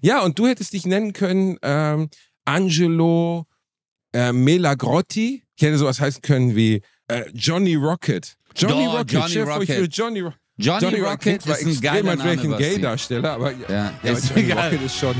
Ja, und du hättest dich nennen können ähm, Angelo äh, Melagrotti. Ich hätte sowas heißen können wie äh, Johnny Rocket. Johnny Oh, Rocket, Johnny ich Rocket. würde Johnny, Ro Johnny, Johnny Rocket war ist ein extrem, geiler Name, ein. Gay-Darsteller, aber ja, Ja, ja aber Johnny egal. Rocket ist schon.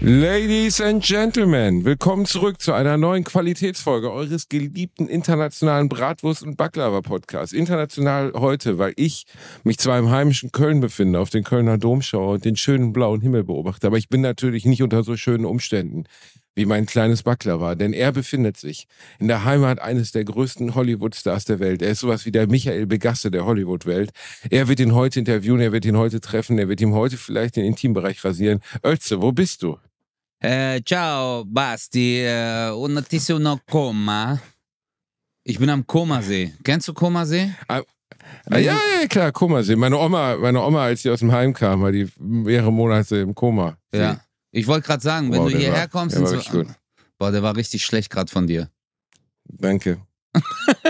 Ladies and Gentlemen, willkommen zurück zu einer neuen Qualitätsfolge eures geliebten internationalen Bratwurst- und Baklava-Podcasts. International heute, weil ich mich zwar im heimischen Köln befinde, auf den Kölner Dom schaue und den schönen blauen Himmel beobachte, aber ich bin natürlich nicht unter so schönen Umständen wie mein kleines Baklava, denn er befindet sich in der Heimat eines der größten Hollywood-Stars der Welt. Er ist sowas wie der Michael Begasse der Hollywood-Welt. Er wird ihn heute interviewen, er wird ihn heute treffen, er wird ihm heute vielleicht den Intimbereich rasieren. Özze, wo bist du? Äh, ciao, Basti. Äh, un no Koma. Ich bin am Komasee. Kennst du Komasee? Ah, ja, ja, klar, Komasee. Meine Oma, meine Oma, als sie aus dem Heim kam, war die mehrere Monate im Koma. Ja. Ich wollte gerade sagen, wenn Wow, du hierher war- kommst der und war so. Boah, der war richtig schlecht gerade von dir. Danke.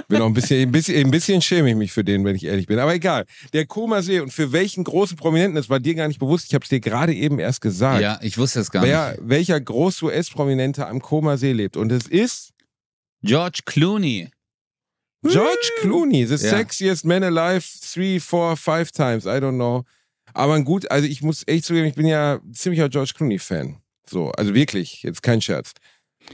Bin auch ein bisschen, ein bisschen, ein bisschen schäme ich mich für den, wenn ich ehrlich bin. Aber egal. Der Komasee und für welchen großen Prominenten, das war dir gar nicht bewusst, ich habe es dir gerade eben erst gesagt. Ja, ich wusste es gar Wer, nicht. welcher Groß-US-Prominente am Komasee lebt. Und es ist George Clooney. George Clooney, the Ja. sexiest man alive, three, four, five times, I don't know. Aber gut, also ich muss echt zugeben, ich bin ja ziemlicher George Clooney-Fan. So, also wirklich, jetzt kein Scherz.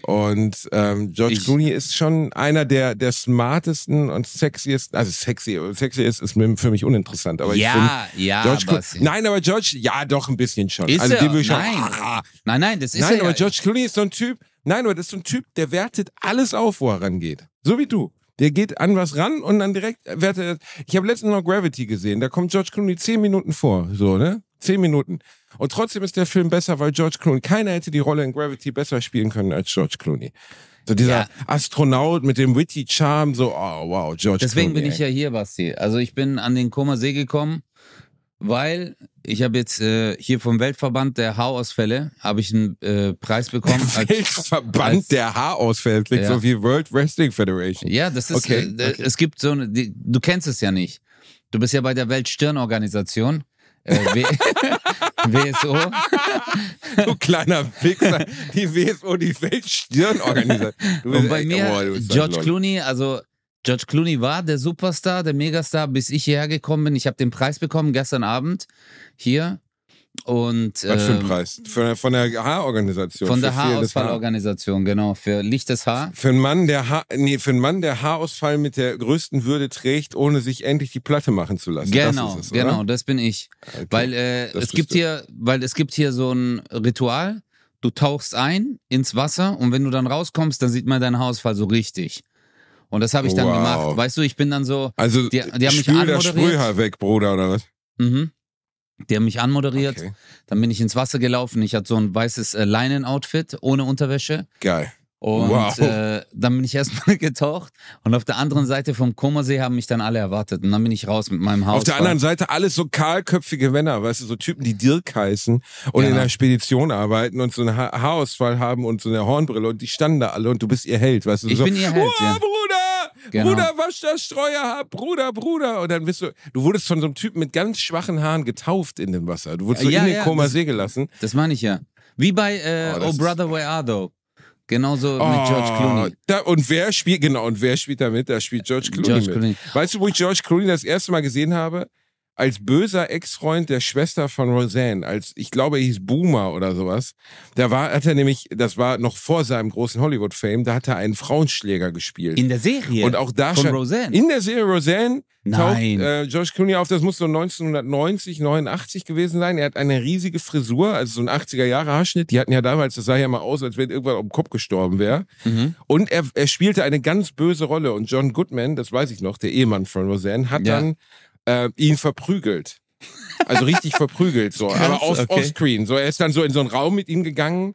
Und ähm, George Ich- Clooney ist schon einer der, der smartesten und sexiesten, also sexy, sexy ist, ist für mich uninteressant, aber ich finde, ja, ja, George Clooney, nein, aber George, ja, doch ein bisschen schon. Ist also er? ich schon, Nein. Ah, Nein, nein, das ist nein, er aber ja. George Clooney ist so ein Typ, nein, aber das ist so ein Typ, der wertet alles auf, wo er rangeht. So wie du. Der geht an was ran und dann direkt wertet er. Ich habe letztens noch Gravity gesehen, da kommt George Clooney zehn Minuten vor, so, ne? Zehn Minuten. Und trotzdem ist der Film besser, weil George Clooney, keiner hätte die Rolle in Gravity besser spielen können als George Clooney. So dieser Ja. Astronaut mit dem witty Charm, so, oh wow, George Deswegen Clooney. bin ich ja hier, Basti. Also ich bin an den Komasee gekommen, weil ich habe jetzt äh, hier vom Weltverband der Haarausfälle habe ich einen äh, Preis bekommen. als- Weltverband als- der Haarausfälle, klingt Ja. so wie World Wrestling Federation. Ja, das ist, Okay, äh, okay. es gibt so eine, die, du kennst es ja nicht. Du bist ja bei der Weltstirnorganisation. Äh, WSO. Du kleiner Wichser, die WSO, die Weltstirnorganisation. Und bei echt- mir, oh, George. Clooney, also George Clooney war der Superstar, der Megastar, bis ich hierher gekommen bin. Ich habe den Preis bekommen gestern Abend hier. Und Was für ein ähm, Preis? Von, von der Haarorganisation. Von der für fehlendes Haar. Haarausfallorganisation, genau, für lichtes Haar. Für einen Mann, der ha nee, für einen Mann, der Haarausfall mit der größten Würde trägt, ohne sich endlich die Platte machen zu lassen. Genau, das ist es, genau, das bin ich. Okay. Weil äh, das es gibt du. hier, weil es gibt hier so ein Ritual. Du tauchst ein ins Wasser und wenn du dann rauskommst, dann sieht man deinen Haarausfall so richtig. Und das habe ich dann Wow. gemacht. Weißt du, ich bin dann so, Also, Die- die haben mich spül das. Sprühhaar weg, Bruder, oder was? mhm. Die haben mich anmoderiert. Okay. Dann bin ich ins Wasser gelaufen. Ich hatte so ein weißes äh, Leinen-Outfit ohne Unterwäsche. Geil. Und Wow. äh, dann bin ich erstmal getaucht. Und auf der anderen Seite vom Komasee haben mich dann alle erwartet. Und dann bin ich raus mit meinem Haus. Auf der anderen Seite alles so kahlköpfige Männer, weißt du, so Typen, die Dirk heißen und Ja. in der Spedition arbeiten und so einen ha Haarausfall haben und so eine Hornbrille und die standen da alle und du bist ihr Held, weißt du. Ich so, bin ihr Held, oh, ja. Bruder, Genau. Bruder, wasch das Streuerhaar, Bruder, Bruder. Und dann bist du, du wurdest von so einem Typen mit ganz schwachen Haaren getauft in dem Wasser. Du wurdest so Ja, in den ja, Koma See gelassen. Das meine ich ja. Wie bei äh, Oh, Oh, Brother, Where Are Thou? Genauso mit George Clooney. Oh, Da, und wer spielt, genau, und wer spielt da mit? Da spielt George Clooney George. Clooney. Weißt du, wo ich George Clooney das erste Mal gesehen habe? Als böser Ex-Freund der Schwester von Roseanne, als ich glaube, er hieß Boomer oder sowas. Da war, hat er nämlich, das war noch vor seinem großen Hollywood-Fame, da hat er einen Frauenschläger gespielt. In der Serie. und auch da von Roseanne. In der Serie Roseanne taucht Nein. äh, George Clooney auf, das muss so 1990, 89 gewesen sein. Er hat eine riesige Frisur, also so ein 80er Jahre Haarschnitt. Die hatten ja damals, das sah ja mal aus, als wenn irgendwann um den Kopf gestorben wäre. Mhm. Und er, er spielte eine ganz böse Rolle. Und John Goodman, das weiß ich noch, der Ehemann von Roseanne, hat Ja. dann äh, ihn verprügelt. Also richtig verprügelt, so. Krass, aber off, okay. offscreen. So, er ist dann so in so einen Raum mit ihm gegangen.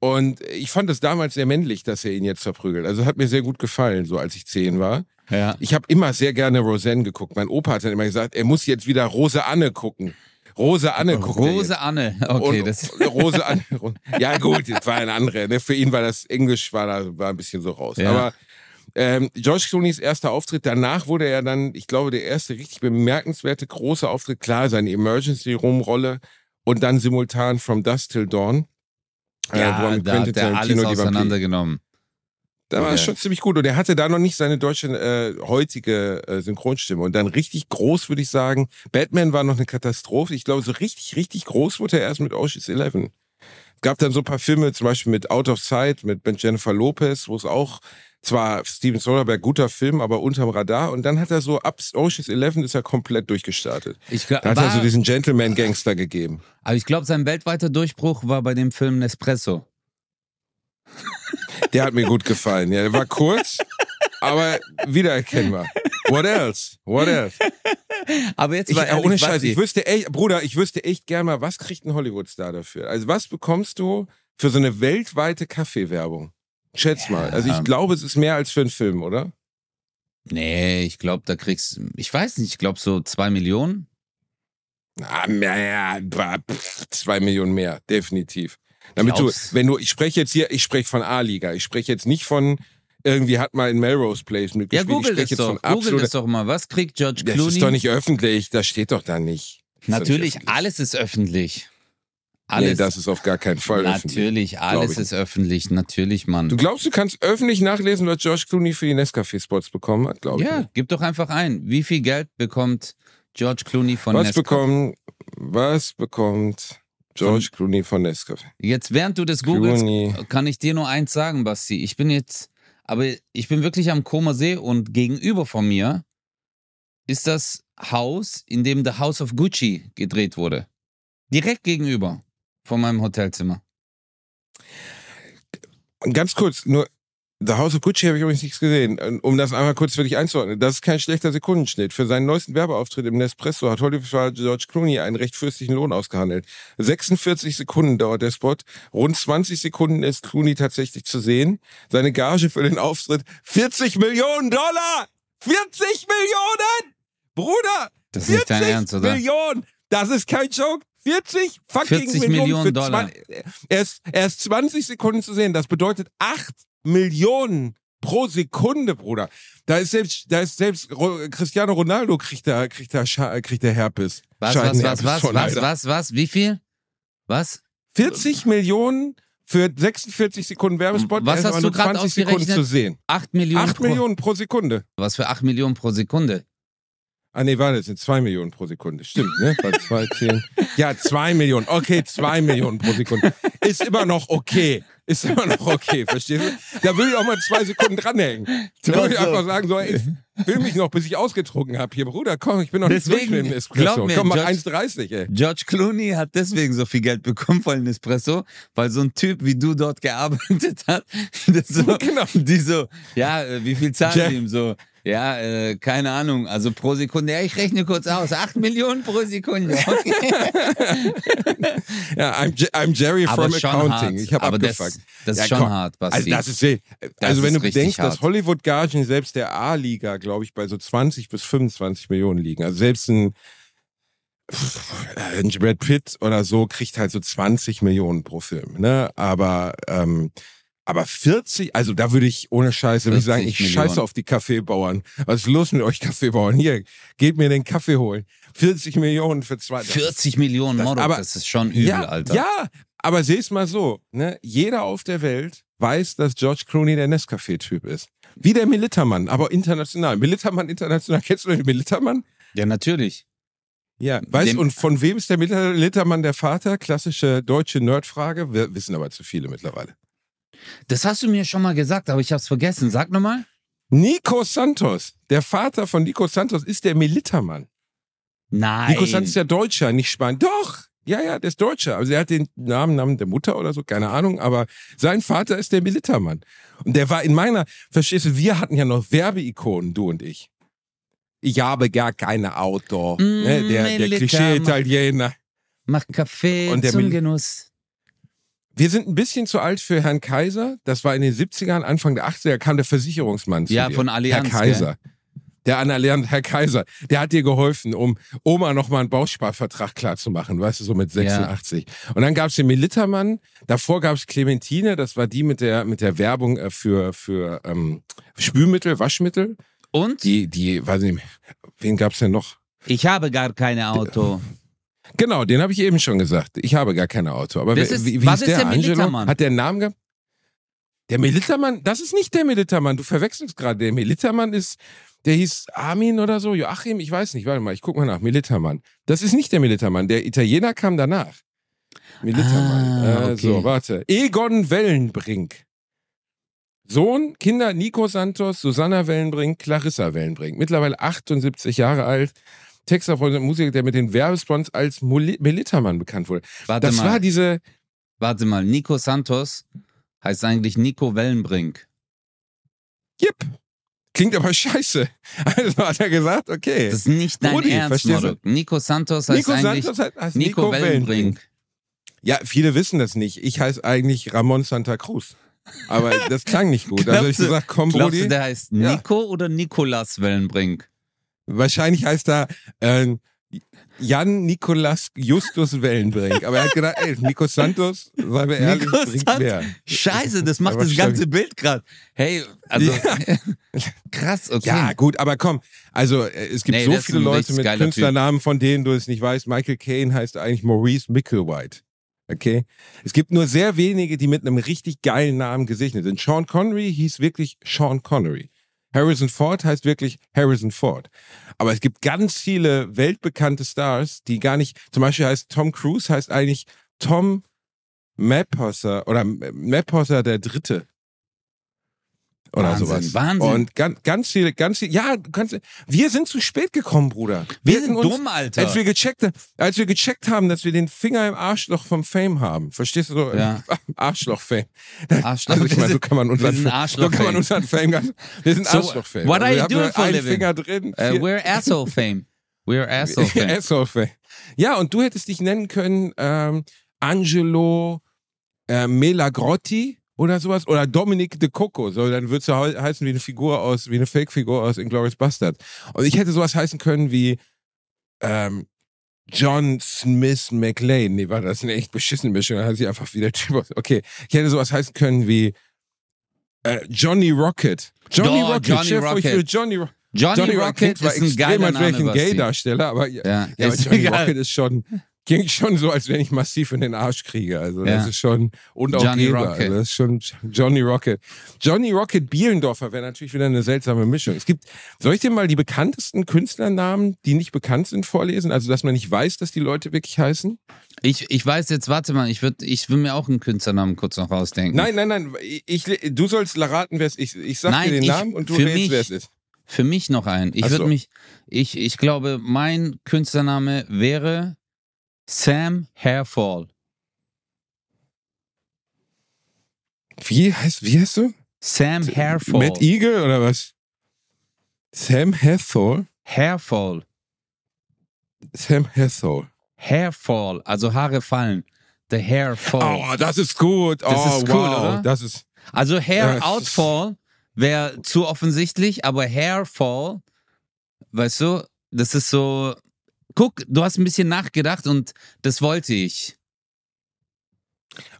Und ich fand es damals sehr männlich, dass er ihn jetzt verprügelt. Also hat mir sehr gut gefallen, so als ich zehn war. Ja. Ich habe immer sehr gerne Roseanne geguckt. Mein Opa hat dann immer gesagt, er muss jetzt wieder Rose Anne gucken. Rose Anne guckt Rose. Anne. Okay, und, das. Rose Anne. Ja gut, das war ein anderer. Ne? Für ihn war das Englisch war da war ein bisschen so raus. Ja. Aber ähm, George Clooney's erster Auftritt, danach wurde er dann, ich glaube, der erste richtig bemerkenswerte große Auftritt, klar, seine Emergency Room Rolle und dann simultan From Dusk Till Dawn. äh, Ja, mit da hat er alles auseinandergenommen. da war es Okay. schon ziemlich gut. Und er hatte da noch nicht seine deutsche, äh, heutige äh, Synchronstimme. Und dann richtig groß, würde ich sagen. Batman war noch eine Katastrophe. Ich glaube, so richtig, richtig groß wurde er erst mit Ocean's Eleven. Es gab dann so ein paar Filme, zum Beispiel mit Out of Sight, mit Ben Jennifer Lopez, wo es auch, zwar Steven Soderbergh, guter Film, aber unterm Radar. Und dann hat er so, ab Ocean's Eleven ist er komplett durchgestartet. Ich glaub, Da hat er war, so diesen Gentleman-Gangster gegeben. aber ich glaube, sein weltweiter Durchbruch war bei dem Film Nespresso. Der hat mir gut gefallen. Ja, der war kurz, aber wiedererkennbar. What else? What else? Aber jetzt Ich, war äh, ehrlich, ohne Scheiß, ich wüsste echt, Bruder, ich wüsste echt gern mal, was kriegt ein Hollywood-Star dafür? Also was bekommst du für so eine weltweite Kaffeewerbung? Schätz mal. Also ich Ja. glaube, es ist mehr als für einen Film, oder? Nee, ich glaube, da kriegst ich weiß nicht, ich glaube so zwei Millionen. Ah, naja, zwei Millionen mehr, definitiv. Damit du, wenn du, ich spreche jetzt hier, ich spreche von A-Liga, ich spreche jetzt nicht von irgendwie hat mal in Melrose Place Ja, mitgespielt. google ich das jetzt doch. Google das doch mal. Was kriegt George das Clooney? ist doch nicht öffentlich, das steht doch da nicht. Das Natürlich, alles ist öffentlich. Nee, Alles. das ist auf gar keinen Fall öffentlich. natürlich, alles ich. ist öffentlich. Natürlich, Mann. Du glaubst, du kannst öffentlich nachlesen, was George Clooney für die Nescafé-Spots bekommen hat, glaube ich. ja, gib doch einfach ein. Wie viel Geld bekommt George Clooney von Was Nescafé? bekommt, was bekommt George Clooney von Nescafé? Jetzt, während du das googelst, Clooney. kann ich dir nur eins sagen, Basti. Ich bin jetzt, aber ich bin wirklich am Koma See und gegenüber von mir ist das Haus, in dem The House of Gucci gedreht wurde. Direkt gegenüber von meinem Hotelzimmer. Ganz kurz, nur, The House of Gucci habe ich übrigens nichts gesehen. Um das einmal kurz für dich einzuordnen. Das ist kein schlechter Sekundenschnitt. Für seinen neuesten Werbeauftritt im Nespresso hat Hollywood George Clooney einen recht fürstlichen Lohn ausgehandelt. 46 Sekunden dauert der Spot. Rund 20 Sekunden ist Clooney tatsächlich zu sehen. Seine Gage für den Auftritt 40 Millionen Dollar! 40 Millionen! Bruder! Das ist nicht dein 40 Ernst, oder? Millionen! Das ist kein Joke. 40 fucking 40 Millionen, Millionen für Dollar. 20 er, ist, er ist 20 Sekunden zu sehen. Das bedeutet 8 Millionen pro Sekunde, Bruder. Da ist selbst, da ist selbst Cristiano Ronaldo kriegt da, kriegt da, kriegt da Herpes. Was, was, was, was, von, was, was, was, wie viel? Was? 40 Millionen für 46 Sekunden Werbespot. Was hast du grad 20 Sekunden ausgerechnet? zu sehen. 8 Millionen 8 pro, Millionen pro Sekunde. Was für 8 Millionen pro Sekunde? Ah nee, warte, das sind 2 Millionen pro Sekunde. Stimmt, ne? Bei 2, 10. Ja, 2 Millionen. Okay, 2 Millionen pro Sekunde. Ist immer noch okay. Ist immer noch okay, verstehst du? Da würde ich auch mal zwei Sekunden dranhängen. Da würde ich einfach sagen, so, ey, film mich noch, bis ich ausgetrunken habe. Hier, Bruder, komm, ich bin noch Deswegen, nicht dem Espresso. mir, komm, mach George- 1,30, ey. George Clooney hat deswegen so viel Geld bekommen von Nespresso, weil so ein Typ wie du dort gearbeitet hat, so, Genau. die so, ja, äh, wie viel zahlen die ihm so? Ja, äh, keine Ahnung, also pro Sekunde, ja, ich rechne kurz aus, 8 Millionen pro Sekunde. Okay. Ja, I'm, Je- I'm Jerry Aber from Accounting. hart. Ich habe das, abgefuckt. das ist Ja, schon komm. hart, Basti. Also, das ist, wild. also Das wenn ist du bedenkst, dass hart. Hollywood-Gagen selbst der A-Liga, glaube ich, bei so 20 bis 25 Millionen liegen. Also selbst ein, ein Brad Pitt oder so kriegt halt so 20 Millionen pro Film. Ne? Aber, ähm, aber 40, also da würde ich ohne Scheiße würde ich sagen, 40 ich scheiße Millionen. auf die Kaffeebauern. Was ist los mit euch Kaffeebauern? Hier, geht mir den Kaffee holen. 40 Millionen für zwei. das ist 40 Millionen das- Modok, aber- das ist schon übel, ja, Alter. Ja, aber seh's mal so, ne? Jeder auf der Welt weiß, dass George Clooney der Nescafé-Typ ist. Wie der Militermann, aber international. Militermann international. Kennst du den Militermann? ja natürlich. Ja. Weißt du, und von wem ist der Militermann der Vater? Klassische deutsche Nerdfrage. Wir wissen aber zu viele mittlerweile. Das hast du mir schon mal gesagt, aber ich hab's vergessen. Sag nochmal. Nico Santos. Der Vater von Nico Santos ist der Militermann. Nein. Nico Santos ist ja Deutscher, nicht Spanier. Doch! Ja, ja, der ist Deutscher. Also er hat den Namen, Namen der Mutter oder so, keine Ahnung, aber sein Vater ist der Militermann. Und der war in meiner, verstehst du, wir hatten ja noch Werbeikonen, du und ich. Ich habe gar keine Auto. Mm, ne, der der. Klischee-Italiener. Mach Kaffee Und der zum Mil- Genuss. Wir sind ein bisschen zu alt für Herrn Kaiser. Das war in den 70ern, Anfang der 80er, kam der Versicherungsmann zu Ja, dir. von Allianz, Herr Kaiser. der annalernde Herr Kaiser, der hat dir geholfen, um Oma nochmal einen Bausparvertrag klarzumachen, weißt du, so mit 86. Ja. Und dann gab es den Militermann, davor gab es Clementine, das war die mit der, mit der Werbung äh, für, für ähm, Spülmittel, Waschmittel. Und? Die, die, weiß ich nicht, wen gab es denn noch? Ich habe gar kein Auto. Genau, den habe ich eben schon gesagt. Ich habe gar kein Auto. Aber ist, wie, wie was ist der, der Angelo? Hat der einen Namen gehabt? Der Militermann, das ist nicht der Militermann. Du verwechselst gerade. Der Militermann ist, der hieß Armin oder so. Joachim, ich weiß nicht. Warte mal, ich guck mal nach. Militermann. Das ist nicht der Militermann. Der Italiener kam danach. Militermann. Ah, okay. äh, so, warte. Egon Wellenbrink. Sohn, Kinder Nico Santos, Susanna Wellenbrink, Clarissa Wellenbrink. Mittlerweile 78 Jahre alt. Texter von Musiker, der mit den Werbespots als Militermann bekannt wurde. Warte das mal. war diese. Warte mal, Nico Santos heißt eigentlich Nico Wellenbrink. Jip. Klingt aber scheiße. Also hat er gesagt, okay. Das ist nicht dein Rudi, Ernst? Marok. Nico Santos heißt Nico eigentlich Santos heißt, heißt Nico, Nico, Wellenbrink. Wellenbrink. Ja, viele wissen das nicht. Ich heiße eigentlich Ramon Santa Cruz. Aber das klang nicht gut. Also hab ich Glaubst gesagt, komm, Glaubst Brudi. der heißt Ja. Nico oder Nikolas Wellenbrink? Wahrscheinlich heißt er äh, Jan Nikolas Justus Wellenbrink. Aber er hat gedacht, ey, Nico Santos, seien wir ehrlich, Nico bringt Santos. mehr. Scheiße, das macht Aber das ganze Bild gerade. Hey, also krass, okay. Ja, gut, aber komm. Also, äh, es gibt Nee, so viele Leute mit Künstlernamen, von denen du es nicht weißt. Michael Caine heißt eigentlich Maurice Micklewhite. Okay? Es gibt nur sehr wenige, die mit einem richtig geilen Namen gesegnet sind. Sean Connery hieß wirklich Sean Connery. Harrison Ford heißt wirklich Harrison Ford. Aber es gibt ganz viele weltbekannte Stars, die gar nicht, zum Beispiel heißt Tom Cruise heißt eigentlich Tom Maphoser oder Maphoser der Dritte. Oder Wahnsinn, sowas. Wahnsinn. Und ganz, ganz viele, ganz viele, ja, du kannst, wir sind zu spät gekommen, Bruder. wir hätten sind uns, dumm, Alter. Als wir, gecheckt, als wir gecheckt haben, dass wir den Finger im Arschloch vom Fame haben. Verstehst du so? Ja. Arschloch-Fame. Arschloch. Also ich meine, so kann man unseren, wir sind so kann Arschloch-Fame. man unseren Fame ganz, wir sind So, Arschloch-Fame. what are wir you doing for a living? Finger drin. Uh, we're asshole fame. We're asshole fame. Asshole-Fame. Ja, und du hättest dich nennen können, ähm, Angelo äh, Melagrotti oder sowas oder Dominic de Coco. So, dann würdest du hei- heißen wie eine Figur aus, wie eine Fake-Figur aus Inglourious Bastard. Und ich hätte sowas heißen können wie ähm, John Smith McLean. Nee, war das ist eine echt beschissene Mischung. Dann hat sich einfach wieder Typ aus. Okay, ich hätte sowas heißen können wie äh, Johnny Rocket. Johnny Doch, Rocket. Johnny ich Rocket. würde Johnny, Ro Johnny, Johnny Rocket zwar ist ein geiler Name. Gay-Darsteller, aber Ja, ja, aber ist Johnny egal. Rocket ist schon, klingt schon so, als wenn ich massiv in den Arsch kriege. Also Ja. das ist schon, und auch Johnny Geber. Rocket. Also das ist schon Johnny Rocket. Johnny Rocket Bielendorfer wäre natürlich wieder eine seltsame Mischung. Es gibt, soll ich dir mal die bekanntesten Künstlernamen, die nicht bekannt sind, vorlesen? Also, dass man nicht weiß, dass die Leute wirklich heißen? Ich, ich weiß jetzt, warte mal, ich, würd, ich will mir auch einen Künstlernamen kurz noch rausdenken. Nein, nein, nein. Ich, du sollst raten, wer es ist. Ich sag Nein, dir den ich- Namen und du rätst, mich- wer es ist. Für mich noch einen. Ich Ach würde so. mich, ich, ich glaube, mein Künstlername wäre Sam Hairfall. Wie heißt, wie heißt du? Sam Hairfall. Matt Eagle oder was? Sam Hathor? Hairfall. Sam Hathor. Hairfall, also Haare fallen. The Hairfall. Oh, das ist gut. Das oh, ist cool, wow. oder? Das ist. Also Hair Outfall wäre zu offensichtlich, aber Hairfall, weißt du, das ist so. Guck, du hast ein bisschen nachgedacht und das wollte ich.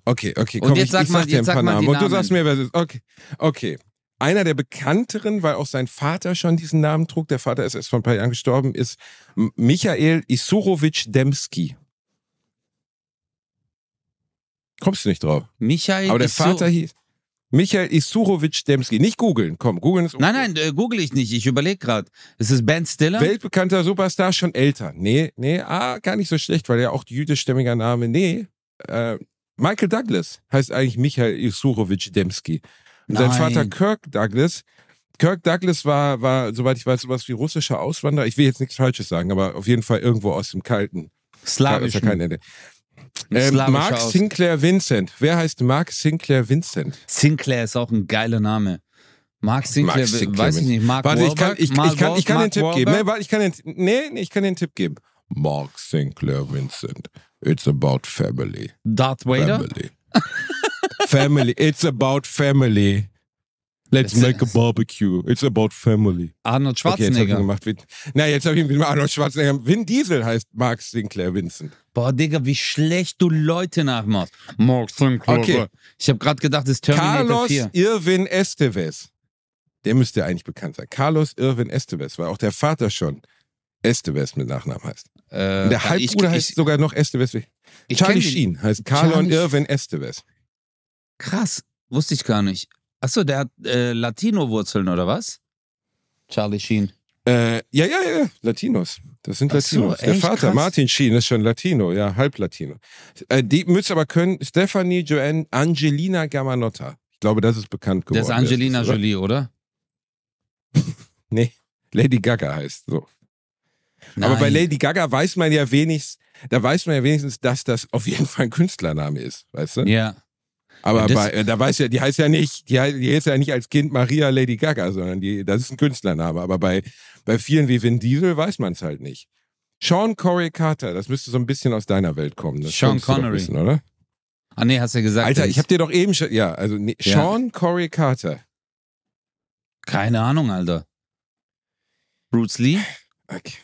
Okay, okay, Und komm, jetzt ich, sag ich mal- sag dir jetzt ein sag paar mal die Namen. Und du sagst mir, wer es ist. Okay, okay. Einer der bekannteren, weil auch sein Vater schon diesen Namen trug, der Vater ist erst vor ein paar Jahren gestorben, ist Michael Isurowitsch Demski. Kommst du nicht drauf? Michael Aber der so- Vater hieß Michael Isurowitsch Demski. Nicht googeln, komm, googeln ist Nein, nein, äh, google ich nicht. Ich überlege gerade. Ist es Ben Stiller? Weltbekannter Superstar, schon älter. Nee, nee, ah, gar nicht so schlecht, weil er auch jüdischstämmiger Name. Nee, äh, Michael Douglas heißt eigentlich Michael Isurowitsch Demski. Und sein. Vater Kirk Douglas. Kirk Douglas war, war, soweit ich weiß, sowas wie russischer Auswanderer. Ich will jetzt nichts Falsches sagen, aber auf jeden Fall irgendwo aus dem Kalten. Slawisch. Aus der Kalten Ende. Ähm, Mark Aus- Sinclair Vincent. Wer heißt Mark Sinclair Vincent? Sinclair ist auch ein geiler Name. Mark Sinclair, Mark Sinclair, weiß ich nicht. Mark Warte, ich kann, Wahlberg? ich, ich kann, ich kann Mark den Tipp geben. Wahlberg? Nee, warte, ich kann den, nee, nee, ich kann den Tipp geben. Mark Sinclair Vincent. It's about family. Darth Vader? Family. family. It's about family. Let's make a barbecue. It's about family. Arnold Okay, jetzt ich Schwarzenegger. gemacht. Na, jetzt habe ich ihn mit Arnold Schwarzenegger. Vin Diesel heißt Mark Sinclair Vincent. Boah, Digga, wie schlecht du Leute nachmachst. Mark Sinclair. Okay. Ich habe gerade gedacht, das ist Terminator Carlos 4. Irvin Esteves. Der müsste eigentlich bekannt sein. Carlos Irvin Esteves, weil auch der Vater schon Esteves mit Nachnamen heißt. Äh, Und der ich, Halbbruder heißt ich, sogar noch Esteves. ich Charlie Sheen heißt Carlon Irvin Esteves. Krass, wusste ich gar nicht. Achso, der hat äh, Latino-Wurzeln oder was? Charlie Sheen. Äh, ja, ja, ja, Latinos. Das sind Ach so, Latinos. Der echt Vater, krass. Martin Sheen, ist schon Latino, ja, halb Latino. Äh, die müsste aber können, Stephanie Joanne Angelina Gamanotta. Ich glaube, das ist bekannt geworden. Der ist Angelina oder? Jolie, oder? Nee, Lady Gaga heißt so. Aber bei Nein. Lady Gaga weiß man ja wenigstens, da weiß man ja wenigstens, dass das auf jeden Fall ein Künstlername ist, weißt du? Ja. Aber Ja, bei, äh, da weiß ja, die heißt ja nicht, die, heißt- die heißt ja nicht als Kind Maria Lady Gaga, sondern die, das ist ein Künstlername. Aber bei, bei vielen wie Vin Diesel weiß man es halt nicht. Sean Corey Carter, das müsste so ein bisschen aus deiner Welt kommen. Das Sean Connery. Wissen, oder? Ah, nee, hast du ja gesagt. Alter, ich ist- habe dir doch eben schon, ja, also nee, Ja. Sean Corey Carter. Keine Ahnung, Alter. Bruce Lee? Okay.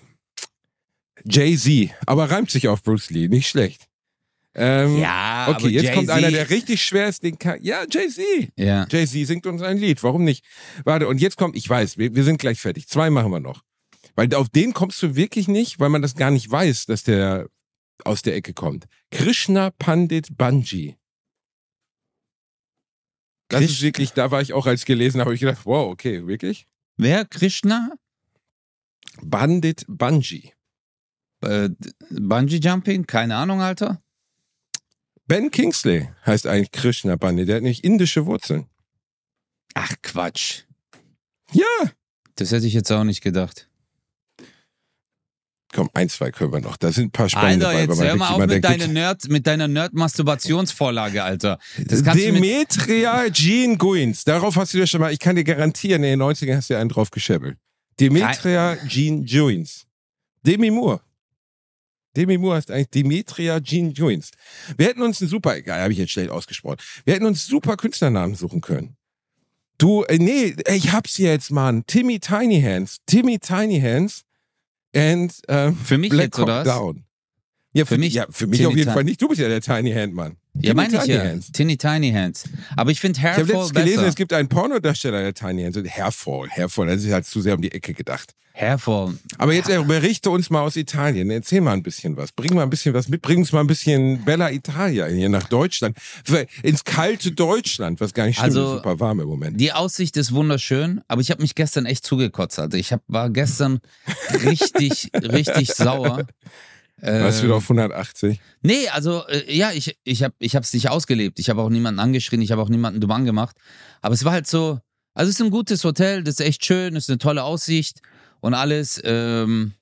Jay-Z, aber reimt sich auf Bruce Lee, nicht schlecht. Ähm, Ja, Okay, jetzt kommt einer, der richtig schwer ist, den kann. Ja, Jay-Z. Ja. Jay-Z singt uns ein Lied. Warum nicht? Warte, und jetzt kommt, ich weiß, wir, wir sind gleich fertig. Zwei machen wir noch. Weil auf den kommst du wirklich nicht, weil man das gar nicht weiß, dass der aus der Ecke kommt. Krishna Pandit Banji. Das Krish- ist wirklich, da war ich auch als gelesen, habe ich gedacht, wow, okay, wirklich? Wer? Krishna? Bandit Banji. Äh, Bungee Jumping? Keine Ahnung, Alter. Ben Kingsley heißt eigentlich Krishna Pandit. Der hat nämlich indische Wurzeln. Ach, Quatsch. Ja. Das hätte ich jetzt auch nicht gedacht. Komm, ein, zwei können wir noch. Da sind ein paar spannende Alter, bei, jetzt man hör mal auf mit deiner Nerd, mit deiner Nerd-Masturbationsvorlage, Alter. Das kannst Demetria Jean Guins. Darauf hast du dir schon mal, ich kann dir garantieren, in den 90ern hast du ja einen drauf gescheppelt. Demetria Jean Guins. Demi Moore. Demi Moore heißt eigentlich Demetria Jean Guins. Wir hätten uns einen super, egal, habe ich jetzt schlecht ausgesprochen. Wir hätten uns super Künstlernamen suchen können. Du, äh, nee, ich hab's jetzt, Mann. Timmy Tiny Hands. Timmy Tiny Hands and ähm, Für mich Black jetzt, oder? Down. Ja, für, Für mich, ja, für mich Timmy auf jeden Fall nicht. Du bist ja der Tiny Hand, Mann. Ja, Timmy meine ich Tiny ja. Hands. Tinny Tiny Hands. Aber ich finde Ich habe Hairfall letztens gelesen, besser. es gibt einen Pornodarsteller, der Tiny Hands. Hairfall, Hairfall, das ist halt zu sehr um die Ecke gedacht. Hairfall. Aber jetzt äh, berichte uns mal aus Italien. Erzähl mal ein bisschen was. Bring mal ein bisschen was mit. Bring uns mal ein bisschen Bella Italia hier nach Deutschland. Ins kalte Deutschland, was gar nicht stimmt. Also- ist super warm im Moment. Die Aussicht ist wunderschön, aber ich habe mich gestern echt zugekotzt. Also ich hab, war gestern richtig, richtig sauer. Warst du Ähm, wieder auf 180? Nee, also äh, ja, ich, ich habe ich hab's nicht ausgelebt. Ich habe auch niemanden angeschrien, ich habe auch niemanden dumm angemacht. Aber es war halt so, also es ist ein gutes Hotel, das ist echt schön, es ist eine tolle Aussicht und alles. Ähm,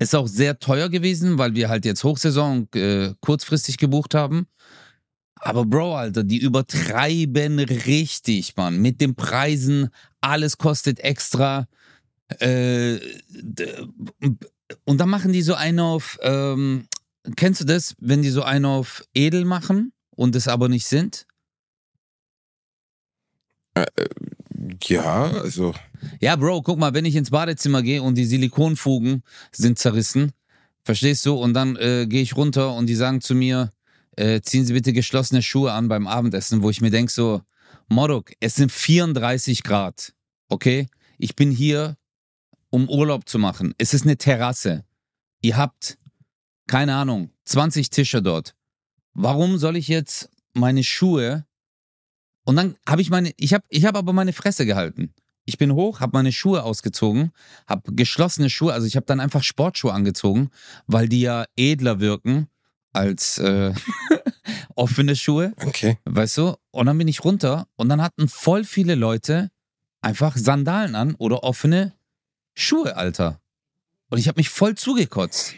ist auch sehr teuer gewesen, weil wir halt jetzt Hochsaison äh, kurzfristig gebucht haben. Aber Bro, Alter, die übertreiben richtig, Mann. Mit den Preisen, alles kostet extra. Äh, und dann machen die so einen auf, ähm, kennst du das, wenn die so einen auf edel machen und es aber nicht sind? Ja, also. Ja, Bro, guck mal, wenn ich ins Badezimmer gehe und die Silikonfugen sind zerrissen, verstehst du? Und dann äh, gehe ich runter und die sagen zu mir, äh, ziehen Sie bitte geschlossene Schuhe an beim Abendessen, wo ich mir denke so, Morok, es sind 34 Grad, okay? Ich bin hier, um Urlaub zu machen. Es ist eine Terrasse. Ihr habt, keine Ahnung, 20 Tische dort. Warum soll ich jetzt meine Schuhe und dann habe ich meine, ich habe ich hab aber meine Fresse gehalten. Ich bin hoch, habe meine Schuhe ausgezogen, habe geschlossene Schuhe, also ich habe dann einfach Sportschuhe angezogen, weil die ja edler wirken als äh, offene Schuhe, Okay. weißt du? Und dann bin ich runter und dann hatten voll viele Leute einfach Sandalen an oder offene Schuhe, Alter. Und ich habe mich voll zugekotzt.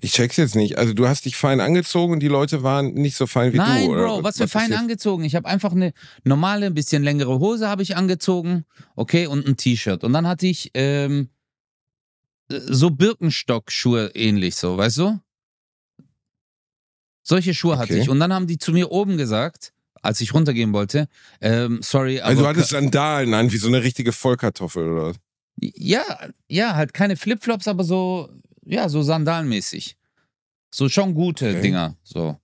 Ich check's jetzt nicht. Also du hast dich fein angezogen und die Leute waren nicht so fein wie Nein, du, oder? Bro, was für fein passiert? angezogen. Ich habe einfach eine normale, ein bisschen längere Hose habe ich angezogen, okay, und ein T-Shirt. Und dann hatte ich ähm, so Birkenstock-Schuhe ähnlich, so, weißt du? Solche Schuhe hatte Okay. ich. Und dann haben die zu mir oben gesagt, als ich runtergehen wollte. Ähm, sorry, aber. Also du hattest Sandalen an, wie so eine richtige Vollkartoffel oder was? Ja, ja, halt keine Flipflops, aber so, ja, so sandalenmäßig. So schon gute Okay. Dinger. So.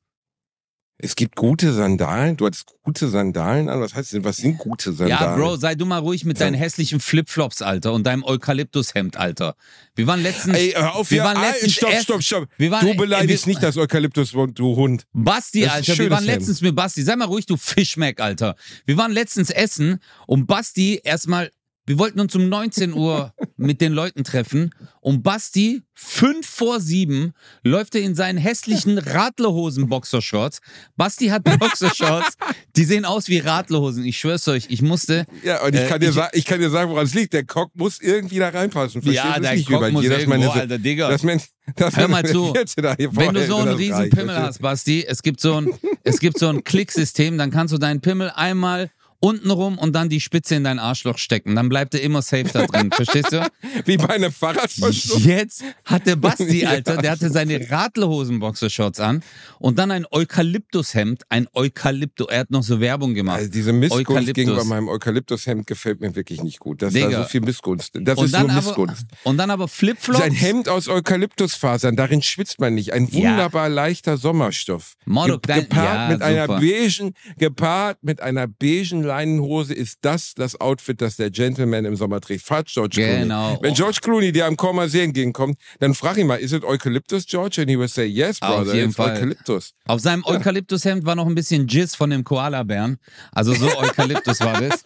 Es gibt gute Sandalen? Du hattest gute Sandalen an? Was heißt denn, was sind gute Sandalen? Ja, Bro, sei du mal ruhig mit deinen hässlichen Flipflops, Alter, und deinem Eukalyptushemd, Alter. Wir waren letztens. Ey, hör auf, wir ja, waren ah, letztens stopp, stopp, stopp. wir waren- du beleidigst wir- nicht das Eukalyptus, du Hund. Basti, Alter, wir waren letztens mit Basti. Sei mal ruhig, du Fischmeck, Alter. Wir waren letztens essen und Basti erstmal, wir wollten uns um 19 Uhr mit den Leuten treffen und Basti, fünf vor sieben, läuft er in seinen hässlichen Radlerhosen-Boxershorts. Basti hat Boxershorts, die sehen aus wie Radlerhosen. Ich schwör's euch, ich musste, Ja, und ich, Äh, kann dir ich- ich kann dir sagen, woran es liegt. Der Cock muss irgendwie da reinpassen. Verstehst ja, der ist nicht Cock muss dass irgendwo, meine, Alter, Digga. dass man, dass Hör mal zu. Wenn du so einen das riesen Pimmel hast, Basti, es gibt so ein, es gibt so ein Klicksystem, dann kannst du deinen Pimmel einmal unten rum und dann die Spitze in dein Arschloch stecken. Dann bleibt er immer safe da drin. Verstehst du? Wie bei einem Fahrradverschluss. Jetzt hat der Basti, Ja. Alter, der hatte seine Radlerhosen-Boxershorts an und dann ein Eukalyptushemd, ein Eukalyptus. Er hat noch so Werbung gemacht. Also diese Missgunst gegenüber meinem Eukalyptushemd gefällt mir wirklich nicht gut. Das ist da so viel Missgunst. Das und ist nur aber, Missgunst. und dann aber Flipflops. Sein Hemd aus Eukalyptusfasern, darin schwitzt man nicht. Ein Ja. wunderbar leichter Sommerstoff. Morok, Ge gepaart ja, mit einer super. beigen, gepaart mit einer beigen Leinenhose ist das das Outfit, das der Gentleman im Sommer trägt. Frag George Genau. Clooney. Wenn George Clooney dir am Komma See entgegenkommt, dann frag ihn mal, is it Eukalyptus, George? And he will say, yes, Auf brother, jeden it's Fall. Eukalyptus. Auf seinem Eukalyptushemd war noch ein bisschen Jizz von dem Koalabären. Also so Eukalyptus war das.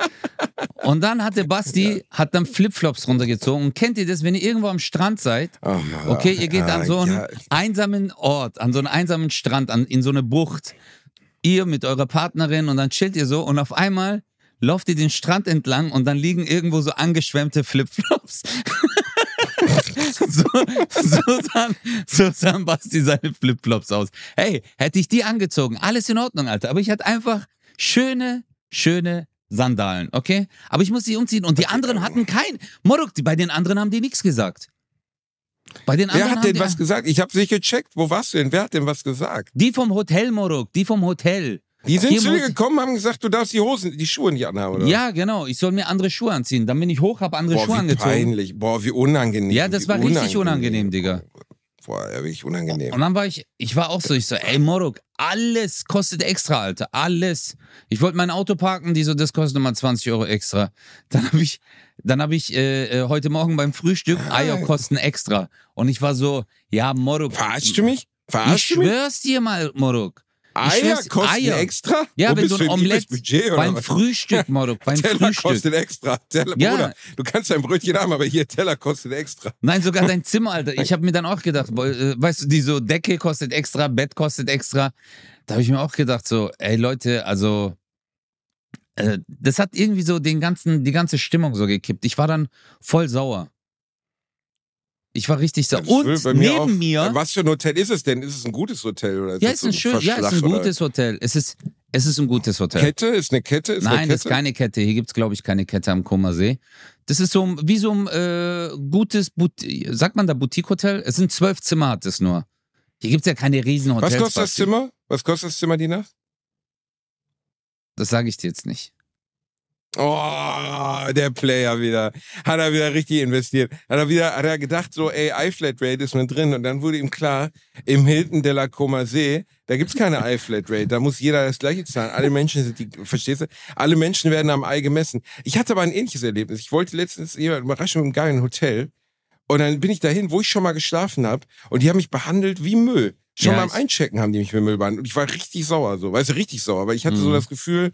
Und dann hat der Basti, hat dann Flipflops runtergezogen. Und kennt ihr das, wenn ihr irgendwo am Strand seid? Ah, Okay, ihr geht an so einen ja. einsamen Ort, an so einen einsamen Strand, an, in so eine Bucht. Ihr mit eurer Partnerin und dann chillt ihr so und auf einmal lauft ihr den Strand entlang und dann liegen irgendwo so angeschwemmte Flipflops. so, so, sahen, so sahen Basti seine Flipflops aus. Hey, hätte ich die angezogen, alles in Ordnung, Alter. Aber ich hatte einfach schöne, schöne Sandalen, okay? Aber ich muss die umziehen und die anderen hatten kein. Moruk, bei den anderen haben die nichts gesagt. Bei den anderen Wer hat denn was gesagt? Ich hab's nicht gecheckt. Wo warst du denn? Wer hat denn was gesagt? die vom Hotel, Moruk, die vom Hotel. Die sind Hier zu muss- gekommen, haben gesagt, du darfst die Hosen, die Schuhe nicht anhaben, oder? Ja, genau. Ich soll mir andere Schuhe anziehen. Dann bin ich hoch, habe andere Boah, Schuhe wie angezogen. peinlich. Boah, wie unangenehm. Ja, das wie war richtig unangenehm, Digga. Boah, ja, wirklich unangenehm. Und dann war ich, ich war auch so, ich so, ey Morok, alles kostet extra, Alter, alles. Ich wollte mein Auto parken, die so, das kostet nochmal 20 Euro extra. Dann habe ich, dann habe ich äh, äh, heute Morgen beim Frühstück Eier kosten extra. Und ich war so, ja Morok. Verarschst du mich? Ich Verarschst du mich? schwör's dir mal, Morok. Eier kosten Eier. extra? Ja, Wo wenn du ein Omelett beim? Frühstück, Morok, beim Teller Frühstück. kostet extra. Teller, Ja. Bruder, du kannst dein Brötchen haben, aber hier Teller kostet extra. Nein, sogar dein Zimmer, Alter. Ich habe mir dann auch gedacht, äh, weißt du, die so Decke kostet extra, Bett kostet extra. Da habe ich mir auch gedacht, so, ey Leute, also äh, das hat irgendwie so den ganzen, die ganze Stimmung so gekippt. Ich war dann voll sauer. Ich war richtig sauer. Und neben auch- mir, Was für ein Hotel ist es denn? Ist es ein gutes Hotel? Oder ja, das ist ein schön, ja, ist ein Verschlag oder- gutes Hotel. Es ist, es ist ein gutes Hotel. Kette? Ist eine Kette? Ist eine Nein, Kette? das ist keine Kette. Hier gibt's glaube ich, keine Kette am Koma See. Das ist so ein- wie so ein äh, gutes, Bout- sagt man da Boutique-Hotel? Es sind zwölf Zimmer, hat es nur. Hier gibt's ja keine riesen Was Hotels. kostet das. Zimmer? Was kostet das Zimmer die Nacht? Das sage ich dir jetzt nicht. Oh, der Player wieder. Hat er wieder richtig investiert. Hat er wieder, hat er gedacht, so, ey, iFlatrate ist mit drin. Und dann wurde ihm klar, im Hilton de la Coma See, da gibt's keine iFlatrate. Da muss jeder das gleiche zahlen. Alle Menschen sind die, verstehst du? Alle Menschen werden am Ei gemessen. Ich hatte aber ein ähnliches Erlebnis. Ich wollte letztens jemanden überraschen mit einem geilen Hotel. Und dann bin ich dahin, wo ich schon mal geschlafen habe. Und die haben mich behandelt wie Müll. Schon Ja, beim Einchecken haben die mich wie Müll behandelt. Und ich war richtig sauer, so. Weißt du, richtig sauer. Weil ich hatte so Mhm. das Gefühl,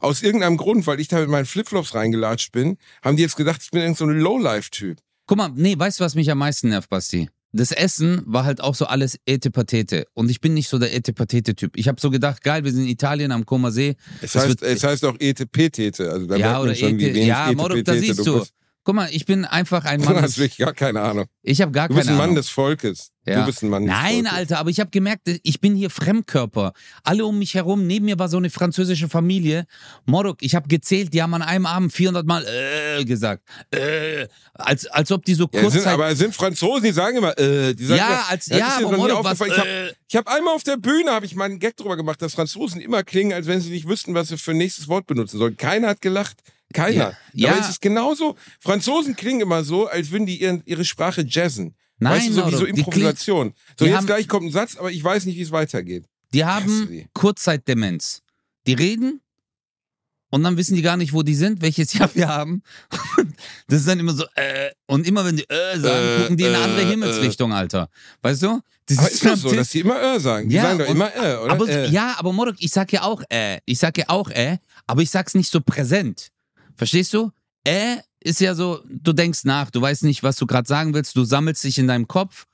aus irgendeinem Grund, weil ich da mit meinen Flipflops reingelatscht bin, haben die jetzt gedacht, ich bin irgend so ein Lowlife-Typ. Guck mal, nee, weißt du, was mich am meisten nervt, Basti? Das Essen war halt auch so alles Etepatete. Und ich bin nicht so der Etepatete-Typ. Ich habe so gedacht, geil, wir sind in Italien am Koma See. Es heißt, es heißt auch ETP-Tete. Also da ja, merkt man oder schon, wie Ete. wenig Ja, Moruk, da ETP-Tete siehst du. bist. Guck mal, ich bin einfach ein Du Mann. hast wirklich gar keine Ahnung. Ich habe gar Du keine bist ein Mann Ahnung. des Volkes. Ja. Du bist ein Mann des Nein, Volkes. Alter, aber ich habe gemerkt, ich bin hier Fremdkörper. Alle um mich herum, neben mir war so eine französische Familie. Morok, ich habe gezählt, die haben an einem Abend 400 Mal äh, gesagt. Äh, als, als ob die so Ja, kurz sind, aber es sind Franzosen, die sagen immer, äh, die sagen Ja, immer, als- ja, aber Morok, was. Ich habe äh, hab einmal auf der Bühne habe ich mal einen Gag drüber gemacht, dass Franzosen immer klingen, als wenn sie nicht wüssten, was sie für ein nächstes Wort benutzen sollen. Keiner hat gelacht. Keiner. Ja. Aber Ja. es ist genauso. Franzosen klingen immer so, als würden die ihren, ihre Sprache jazzen. Nein, weißt du, so wie so Morok, die Improvisation. So, jetzt haben- gleich kommt ein Satz, aber ich weiß nicht, wie es weitergeht. Die haben. Kurzzeitdemenz. Die reden und dann wissen die gar nicht, wo die sind, welches Jahr wir haben. Das ist dann immer so, äh, und immer wenn die äh sagen, Äh, gucken die in eine andere äh, Himmelsrichtung, Alter. Weißt du? Das Aber ist doch so, dass die immer äh sagen. Die Ja, sagen doch und- immer äh, oder? aber, äh. Ja, aber Morok, ich sag ja auch äh. Ich sag ja auch äh, aber ich sag's nicht so präsent. Verstehst du? Äh ist ja so, du denkst nach, du weißt nicht, was du gerade sagen willst, du sammelst dich in deinem Kopf.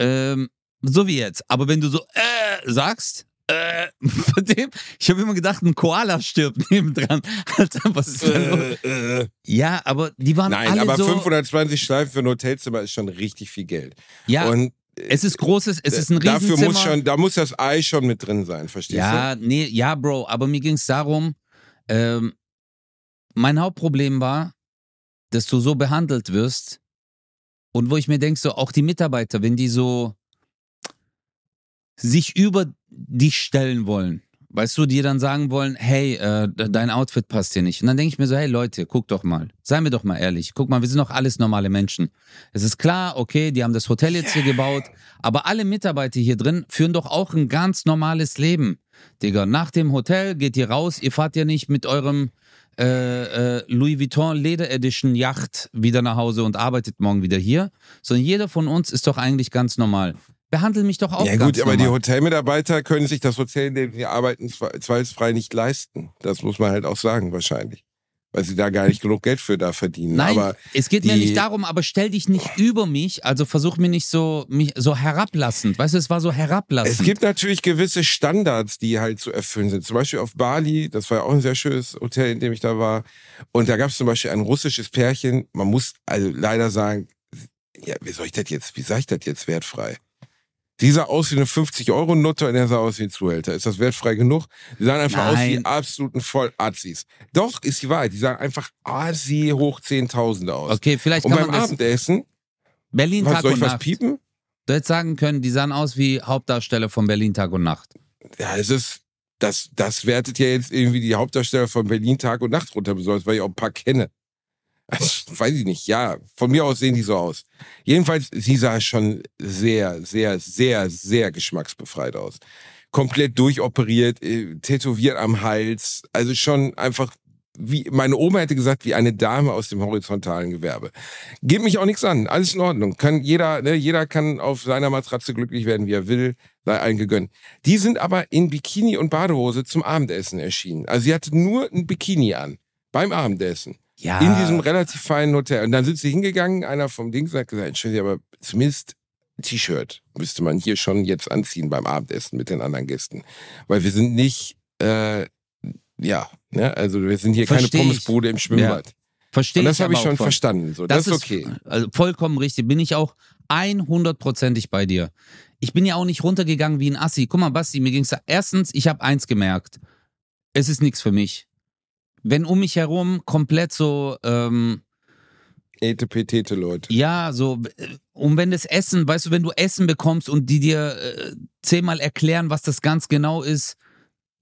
Ähm, so wie jetzt. Aber wenn du so äh sagst, äh, von dem, ich habe immer gedacht, ein Koala stirbt nebendran. Alter, was ist los? äh, äh. Ja, aber die waren Nein, alle aber so. 520 Schleifen für ein Hotelzimmer ist schon richtig viel Geld. ja, Und es ist großes, es ist ein dafür Riesenzimmer. muss schon, da muss das Ei schon mit drin sein, verstehst Ja, nee, ja, Bro, aber mir ging es darum, ähm, mein Hauptproblem war, dass du so behandelt wirst und wo ich mir denke, so auch die Mitarbeiter, wenn die so sich über dich stellen wollen, weißt du, die dann sagen wollen, hey, äh, dein Outfit passt dir nicht. Und dann denke ich mir so, hey Leute, guck doch mal, seien wir doch mal ehrlich, guck mal, wir sind doch alles normale Menschen. Es ist klar, okay, die haben das Hotel jetzt hier gebaut, aber alle Mitarbeiter hier drin führen doch auch ein ganz normales Leben. Digga, nach dem Hotel geht ihr raus, ihr fahrt ja nicht mit eurem äh, äh, Louis Vuitton Leder Edition Yacht wieder nach Hause und arbeitet morgen wieder hier, sondern jeder von uns ist doch eigentlich ganz normal. Behandle mich doch auch? Ja ganz gut, aber die normal. Hotelmitarbeiter können sich das Hotel, in dem sie arbeiten, zwe- zweifelsfrei nicht leisten. Das muss man halt auch sagen, wahrscheinlich. Weil sie da gar nicht genug Geld für da verdienen. Nein, aber es geht mir nicht darum, aber stell dich nicht über mich, also versuch mir nicht so, mich, so herablassend. Weißt du, es war so herablassend. Es gibt natürlich gewisse Standards, die halt zu erfüllen sind. Zum Beispiel auf Bali, das war ja auch ein sehr schönes Hotel, in dem ich da war. Und da gab es zum Beispiel ein russisches Pärchen. Man muss also leider sagen, ja, wie soll ich das jetzt, wie sag ich das jetzt wertfrei? Die sah aus wie eine 50-Euro-Nutte und der sah aus wie ein Zuhälter. Ist das wertfrei genug? Die sahen einfach aus wie Nein. absoluten Vollazis. Doch, ist die Wahrheit. Die sahen einfach Asi hoch 10.000 aus. okay, vielleicht und kann beim man das Abendessen, Berlin was, Tag soll und ich was Nacht. piepen? Du hättest sagen können, die sahen aus wie Hauptdarsteller von Berlin Tag und Nacht. Ja, es ist, das, das wertet ja jetzt irgendwie die Hauptdarsteller von Berlin Tag und Nacht runter, besonders weil ich auch ein paar kenne. Also, weiß ich nicht, ja, von mir aus sehen die so aus. Jedenfalls, sie sah schon sehr, sehr, sehr, sehr geschmacksbefreit aus. Komplett durchoperiert, äh, tätowiert am Hals, also schon einfach wie, meine Oma hätte gesagt, wie eine Dame aus dem horizontalen Gewerbe. Geht mich auch nichts an, alles in Ordnung. Kann jeder, ne, jeder kann auf seiner Matratze glücklich werden, wie er will, sei allen gegönnt. Die sind aber in Bikini und Badehose zum Abendessen erschienen. Also sie hatte nur ein Bikini an beim Abendessen Ja. in diesem relativ feinen Hotel. Und dann sind sie hingegangen, einer vom Dings hat gesagt, Entschuldigung, aber zumindest ein T-Shirt müsste man hier schon jetzt anziehen beim Abendessen mit den anderen Gästen. Weil wir sind nicht, äh, ja, ne, also wir sind hier Versteh keine ich. Pommesbude im Schwimmbad. Verstehe Und das ich habe ich schon voll. verstanden. So, das, ist okay. Also vollkommen richtig. Bin ich auch 100%ig bei dir. Ich bin ja auch nicht runtergegangen wie ein Assi. Guck mal, Basti, mir ging's da. Erstens, ich habe eins gemerkt. Es ist nichts für mich. Wenn um mich herum komplett so, ähm, Ete petete Leute. ja, so, und wenn das Essen, weißt du, wenn du Essen bekommst und die dir äh, zehnmal erklären, was das ganz genau ist,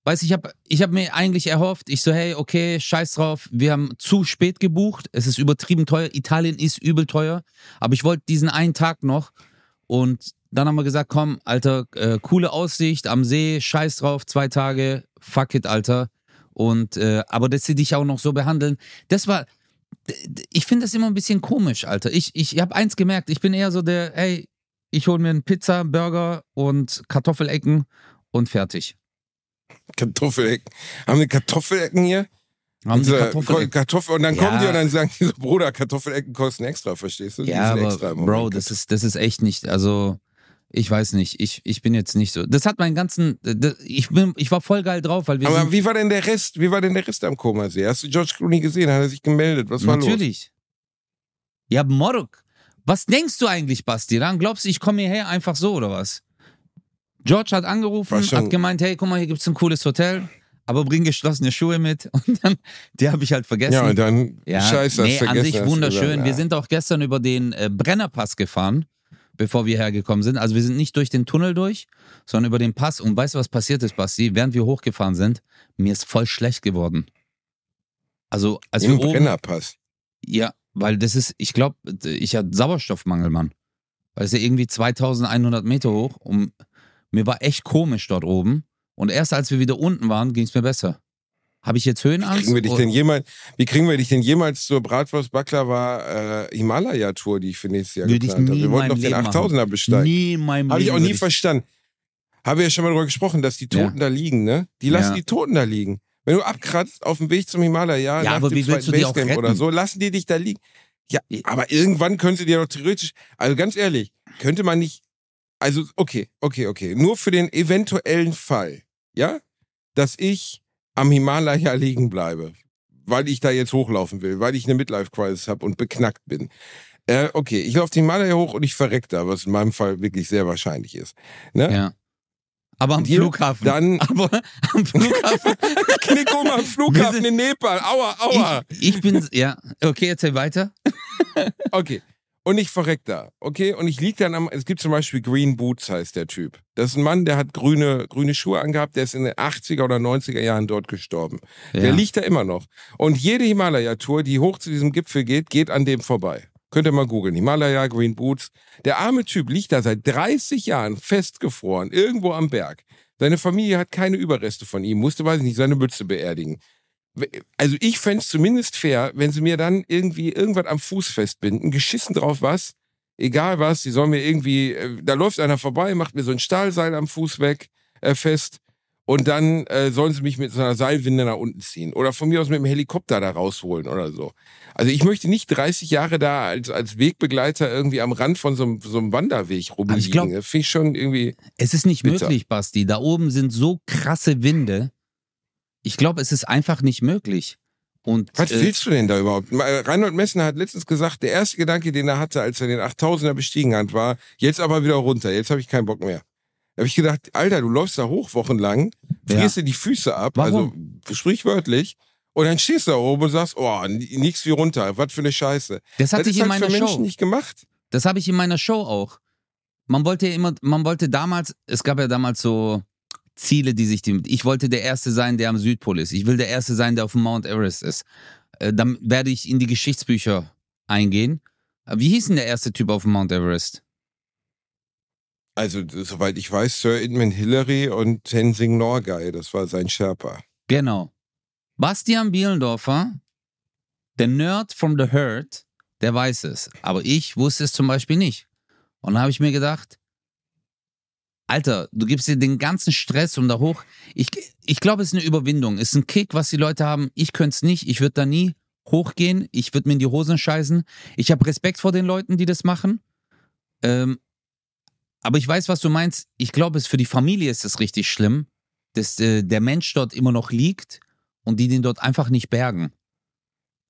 Weißt du, ich habe ich hab mir eigentlich erhofft, ich so, hey, okay, scheiß drauf, wir haben zu spät gebucht, es ist übertrieben teuer, Italien ist übel teuer, aber ich wollte diesen einen Tag noch und dann haben wir gesagt, komm, Alter, äh, coole Aussicht am See, scheiß drauf, zwei Tage, fuck it, Alter. Und, äh, aber dass sie dich auch noch so behandeln, das war, ich finde das immer ein bisschen komisch, Alter. Ich, ich habe eins gemerkt, ich bin eher so der, hey, ich hole mir einen Pizza, Burger und Kartoffelecken und fertig. Kartoffelecken. Haben wir Kartoffelecken hier? Haben die Diese Kartoffelecken? Kartoffel und dann Ja. kommen die und dann sagen die so, Bruder, Kartoffelecken kosten extra, verstehst du? Die Ja, aber extra Bro, das ist, das ist echt nicht, also ich weiß nicht, ich, ich bin jetzt nicht so. Das hat meinen ganzen, das, ich, bin, ich war voll geil drauf, weil wir Aber wie war denn der Rest? Wie war denn der Rest am Komasee? Hast du George Clooney gesehen? Hat er sich gemeldet? Was war los? natürlich. Ja, Morok. Was denkst du eigentlich, Basti? Dann glaubst du, ich komme hierher einfach so oder was? George hat angerufen, hat gemeint, hey, guck mal, hier gibt's ein cooles Hotel, aber bring geschlossene Schuhe mit. Und dann, die habe ich halt vergessen. Ja, und dann Ja, scheiße, nee, an sich wunderschön. gesagt, Wir ja. sind auch gestern über den äh, Brennerpass gefahren, bevor wir hergekommen sind. Also wir sind nicht durch den Tunnel durch, sondern über den Pass. Und weißt du, was passiert ist, Basti? Während wir hochgefahren sind, mir ist voll schlecht geworden. Also, als Im wir oben, Brennerpass. ja, weil das ist, ich glaube, ich hatte Sauerstoffmangel, Mann. Weil es ja irgendwie 2100 Meter hoch und mir war echt komisch dort oben. Und erst als wir wieder unten waren, ging es mir besser. Habe ich jetzt Höhenangst? Kriegen wir dich Oder- denn jemals, wie kriegen wir dich denn jemals zur Bratwurst Baklava äh, Himalaya Tour, die ich für nächstes Jahr Würde ich geplant habe? Wir wollten doch den Leben 8000er besteigen. Nie in meinem Habe ich auch nie würde verstanden. Haben wir ja schon mal darüber gesprochen, dass die Ja. Toten da liegen, ne? Die lassen Ja. die Toten da liegen. Wenn du abkratzt auf dem Weg zum Himalaya, Ja, nach aber dem wie zweiten Basecamp oder so, lassen die dich da liegen. Ja, Ja. aber irgendwann können sie dir doch theoretisch, also ganz ehrlich, könnte man nicht, also okay, okay, okay, nur für den eventuellen Fall, ja, dass ich am Himalaya liegen bleibe, weil ich da jetzt hochlaufen will, weil ich eine Midlife-Crisis habe und beknackt bin. Äh, okay, ich laufe den Himalaya hoch und ich verreck da, was in meinem Fall wirklich sehr wahrscheinlich ist. Ne? Ja. Aber am Hier, Flughafen. Dann Aber am Flughafen. knick um am Flughafen in Nepal. Aua, aua. ich, ich bin, ja, okay, erzähl weiter. Okay. Und ich verreck da. Okay. Und ich lieg dann am. Es gibt zum Beispiel Green Boots, heißt der Typ. Das ist ein Mann, der hat grüne, grüne Schuhe angehabt, der ist in den 80er oder 90er Jahren dort gestorben. Der Ja. liegt da immer noch. Und jede Himalaya-Tour, die hoch zu diesem Gipfel geht, geht an dem vorbei. Könnt ihr mal googeln. Himalaya, Green Boots. Der arme Typ liegt da seit 30 Jahren festgefroren, irgendwo am Berg. Seine Familie hat keine Überreste von ihm, musste, weiß ich nicht, seine Mütze beerdigen. Also ich fände es zumindest fair, wenn sie mir dann irgendwie irgendwas am Fuß festbinden, geschissen drauf was, egal was, sie sollen mir irgendwie, äh, da läuft einer vorbei, macht mir so ein Stahlseil am Fuß weg, äh, fest und dann äh, sollen sie mich mit so einer Seilwinde nach unten ziehen oder von mir aus mit dem Helikopter da rausholen oder so. Also ich möchte nicht 30 Jahre da als, als Wegbegleiter irgendwie am Rand von so einem, so einem Wanderweg rumliegen. glaub- das finde ich schon irgendwie... Es ist nicht Bitter. möglich, Basti. Da oben sind so krasse Winde. Ich glaube, es ist einfach nicht möglich. Und Was äh, willst du denn da überhaupt? Mal, Reinhold Messner hat letztens gesagt, der erste Gedanke, den er hatte, als er den 8000er bestiegen hat, war, jetzt aber wieder runter, jetzt habe ich keinen Bock mehr. Da habe ich gedacht, Alter, du läufst da hoch wochenlang, Ja. frierst dir die Füße ab, Warum? also sprichwörtlich, und dann stehst du da oben und sagst, oh, n- nix wie runter, was für eine Scheiße. das hatte das ich in halt für meiner Menschen Show. nicht gemacht. Das habe ich in meiner Show auch. Man wollte ja immer, man wollte damals, es gab ja damals so Ziele, die sich die. Ich wollte der Erste sein, der am Südpol ist. Ich will der Erste sein, der auf dem Mount Everest ist. Äh, dann werde ich in die Geschichtsbücher eingehen. Äh, Wie hieß denn der erste Typ auf dem Mount Everest? Also, soweit ich weiß, Sir Edmund Hillary und Tenzing Norgay, das war sein Sherpa. Genau. Bastian Bielendorfer, der Nerd from the Herd, der weiß es. Aber ich wusste es zum Beispiel nicht. Und dann habe ich mir gedacht, Alter, du gibst dir den ganzen Stress um da hoch. Ich, ich glaube, es ist eine Überwindung. Es ist ein Kick, was die Leute haben. Ich könnte es nicht. Ich würde da nie hochgehen. Ich würde mir in die Hosen scheißen. Ich habe Respekt vor den Leuten, die das machen. Ähm, aber ich weiß, was du meinst. Ich glaube, es für die Familie ist es richtig schlimm, dass äh, der Mensch dort immer noch liegt und die den dort einfach nicht bergen.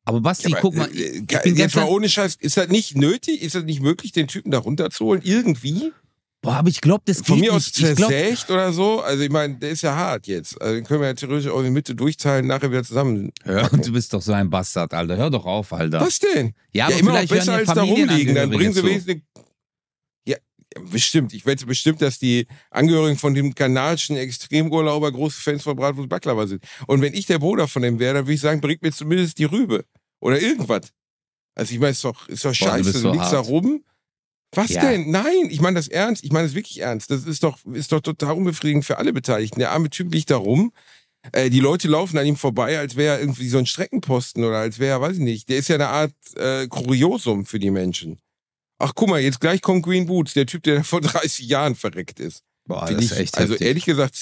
Aber Basti, Aber, guck mal, äh, ich, ich äh, jetzt mal ohne Scheiß, ist das nicht nötig? Ist das nicht möglich, den Typen da runterzuholen? Irgendwie? Boah, aber ich glaube, das geht Von mir aus nicht. Glaub, zersägt oder so. Also ich meine, der ist ja hart jetzt. Also den können wir ja theoretisch auch in die Mitte durchteilen, nachher wieder zusammen. Hör, du bist doch so ein Bastard, Alter. Hör doch auf, Alter. Was denn? Ja, aber ja, immer noch besser als da rumliegen. Dann bringen sie wenigstens eine ja, bestimmt. Ich wette bestimmt, dass die Angehörigen von dem kanadischen Extremurlauber große Fans von Bratwurst Baklava sind. Und wenn ich der Bruder von dem wäre, dann würde ich sagen, bringt mir zumindest die Rübe. Oder irgendwas. Also ich meine, ist doch, ist doch Boah, du scheiße. bist Du, so liegst da hart. Was Ja. denn? Nein, ich meine das ernst. Ich meine das wirklich ernst. Das ist doch, ist doch total unbefriedigend für alle Beteiligten. Der arme Typ liegt da rum. Äh, die Leute laufen an ihm vorbei, als wäre er irgendwie so ein Streckenposten oder als wäre er, weiß ich nicht. Der ist ja eine Art äh, Kuriosum für die Menschen. Ach, guck mal, jetzt gleich kommt Green Boots, der Typ, der vor 30 Jahren verreckt ist. Boah, Find das ich, ist echt also heftig. ehrlich gesagt,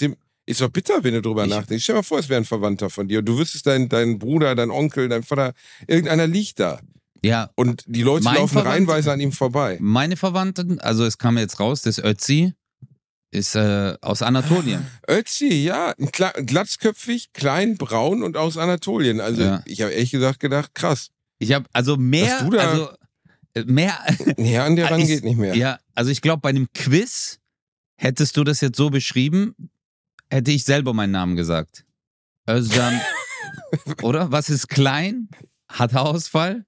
ist doch bitter, wenn du drüber Ich- nachdenkst. Stell dir mal vor, es wäre ein Verwandter von dir und du wüsstest, dein, dein Bruder, dein Onkel, dein Vater, irgendeiner liegt da. Ja, Und die Leute laufen Verwandter- reihenweise an ihm vorbei. meine Verwandten, also es kam jetzt raus, das Ötzi ist äh, aus Anatolien. Ötzi, ja, Kla glatzköpfig, klein, braun und aus Anatolien. Also Ja. ich habe ehrlich gesagt gedacht, krass. Ich habe also mehr, da- also mehr. Ja, an der Rang Ich- geht nicht mehr. Ja, also ich glaube, bei einem Quiz hättest du das jetzt so beschrieben, hätte ich selber meinen Namen gesagt. Özcan, oder? Was ist klein? Hat Haarausfall?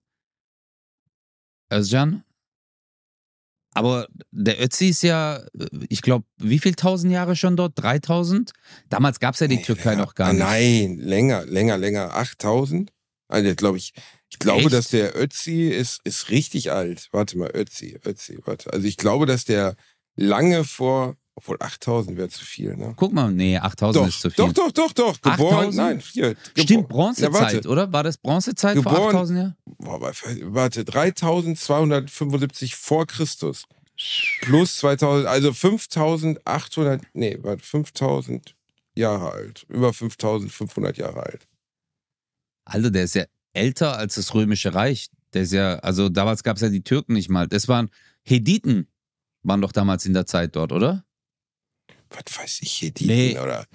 Özcan? Aber der Ötzi ist ja, ich glaube, wie viel tausend Jahre schon dort? 3000? Damals gab es ja die Nee, Türkei länger. noch gar nicht. Nein, länger, länger, länger. 8000? Also, glaube ich, ich glaube, Echt? dass der Ötzi ist, ist richtig alt. Warte mal, Ötzi, Ötzi, warte. Also, ich glaube, dass der lange vor, obwohl 8000 wäre zu viel, ne? Guck mal, nee, 8000 Doch, ist zu viel. doch, doch, doch, doch. Geboren, 8000? nein, vier. Stimmt, Ja, Bronzezeit, warte. oder? War das Bronzezeit vor Geboren- 8000 Jahren? Boah, warte, 3275 vor Christus. Plus 2000, also 5800, nee, warte, 5000 Jahre alt. Über 5500 Jahre alt. Alter, der ist ja älter als das Römische Reich. Der ist ja, also damals gab es ja die Türken nicht mal. Das waren Hediten, waren doch damals in der Zeit dort, oder? Was weiß ich, Hediten Nee, oder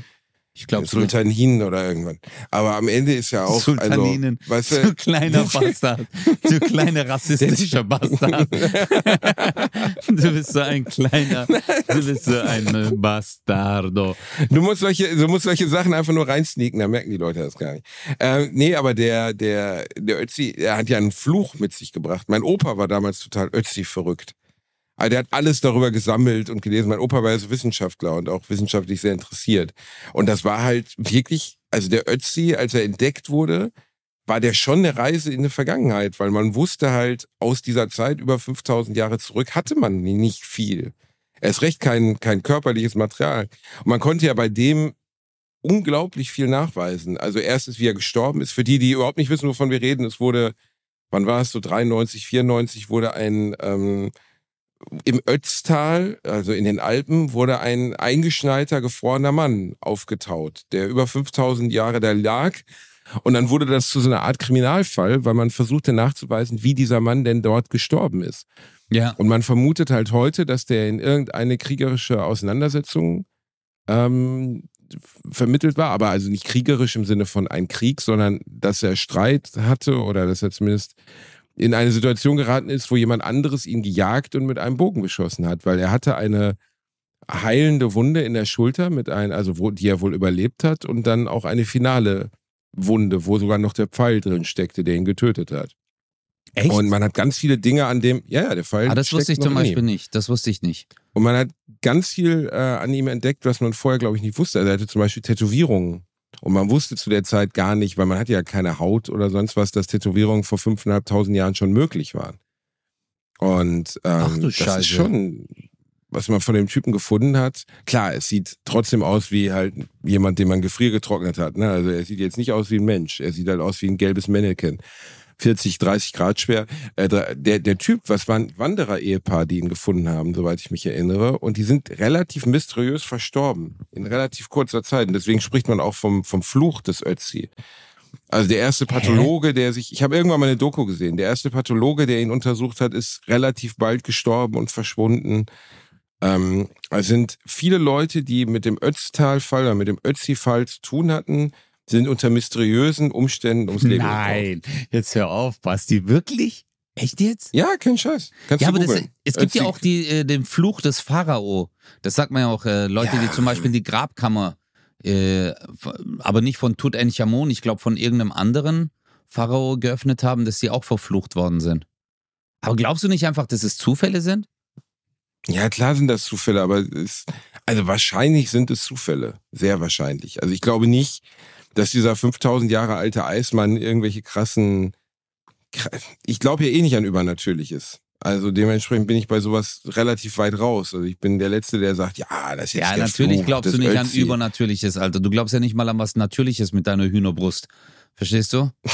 Ich glaube, so Sultaninen oder irgendwann. Aber am Ende ist ja auch, Sultaninen. also, weißt Du du, kleiner Bastard. Du kleiner rassistischer Bastard. Du bist so ein kleiner, du bist so ein Bastardo. Du musst solche, du musst solche Sachen einfach nur reinsneaken, da merken die Leute das gar nicht. Ähm, nee, aber der, der, der Ötzi, der hat ja einen Fluch mit sich gebracht. Mein Opa war damals total Ötzi verrückt. Also der hat alles darüber gesammelt und gelesen. Mein Opa war ja so Wissenschaftler und auch wissenschaftlich sehr interessiert. Und das war halt wirklich, also der Ötzi, als er entdeckt wurde, war der schon eine Reise in die Vergangenheit, weil man wusste halt, aus dieser Zeit über 5000 Jahre zurück hatte man nicht viel. Erst recht kein, kein körperliches Material. Und man konnte ja bei dem unglaublich viel nachweisen. Also erstens, wie er gestorben ist. Für die, die überhaupt nicht wissen, wovon wir reden, es wurde, wann war es so, 93, 94, wurde ein, ähm, im Ötztal, also in den Alpen, wurde ein eingeschneiter, gefrorener Mann aufgetaut, der über 5000 Jahre da lag. Und dann wurde das zu so einer Art Kriminalfall, weil man versuchte nachzuweisen, wie dieser Mann denn dort gestorben ist. Ja. Und man vermutet halt heute, dass der in irgendeine kriegerische Auseinandersetzung ähm, vermittelt war, aber also nicht kriegerisch im Sinne von ein Krieg, sondern dass er Streit hatte oder dass er zumindest in eine Situation geraten ist, wo jemand anderes ihn gejagt und mit einem Bogen beschossen hat, weil er hatte eine heilende Wunde in der Schulter mit ein, also wo, die er wohl überlebt hat und dann auch eine finale Wunde, wo sogar noch der Pfeil drin steckte, der ihn getötet hat. Echt? Und man hat ganz viele Dinge an dem, ja, ja, der Pfeil. ah, das wusste ich zum. Beispiel nicht. Das wusste ich nicht. Und man hat ganz viel äh, an ihm entdeckt, was man vorher, glaube ich, nicht wusste. Also er hatte zum Beispiel Tätowierungen. Und man wusste zu der Zeit gar nicht, weil man hatte ja keine Haut oder sonst was, dass Tätowierungen vor 5.500 Jahren schon möglich waren. Und ähm, Ach du das Scheiße. ist schon, was man von dem Typen gefunden hat. Klar, es sieht trotzdem aus wie halt jemand, den man gefriergetrocknet hat. Ne? Also er sieht jetzt nicht aus wie ein Mensch. Er sieht halt aus wie ein gelbes Mannequin. 40, 30 Grad schwer. Äh, der, der Typ, was war ein Wanderer-Ehepaar, die ihn gefunden haben, soweit ich mich erinnere. Und die sind relativ mysteriös verstorben. In relativ kurzer Zeit. Und deswegen spricht man auch vom, vom Fluch des Ötzi. Also der erste Pathologe, der sich, ich habe irgendwann mal eine Doku gesehen, der erste Pathologe, der ihn untersucht hat, ist relativ bald gestorben und verschwunden. Ähm, es sind viele Leute, die mit dem Ötztal-Fall oder mit dem Ötzi-Fall zu tun hatten, sind unter mysteriösen Umständen ums Leben gekommen. Nein, jetzt hör auf, Basti. Wirklich? Echt jetzt? Ja, kein Scheiß. Kannst Ja, du aber das, es gibt ja Ötzi- auch die, äh, den Fluch des Pharao. Das sagt man ja auch, äh, Leute, Ja. die zum Beispiel die Grabkammer, äh, aber nicht von Tutanchamun, ich glaube von irgendeinem anderen Pharao geöffnet haben, dass sie auch verflucht worden sind. Aber glaubst du nicht einfach, dass es Zufälle sind? Ja, klar sind das Zufälle, aber es, also wahrscheinlich sind es Zufälle. Sehr wahrscheinlich. Also ich glaube nicht, dass dieser 5000 Jahre alte Eismann irgendwelche krassen, kra- ich glaube ja eh nicht an Übernatürliches. Also dementsprechend bin ich bei sowas relativ weit raus. Also ich bin der Letzte, der sagt, ja, das ist jetzt Ja, natürlich Fluch glaubst du nicht an Ötzi. Übernatürliches, Alter. Du glaubst ja nicht mal an was Natürliches mit deiner Hühnerbrust. Verstehst du?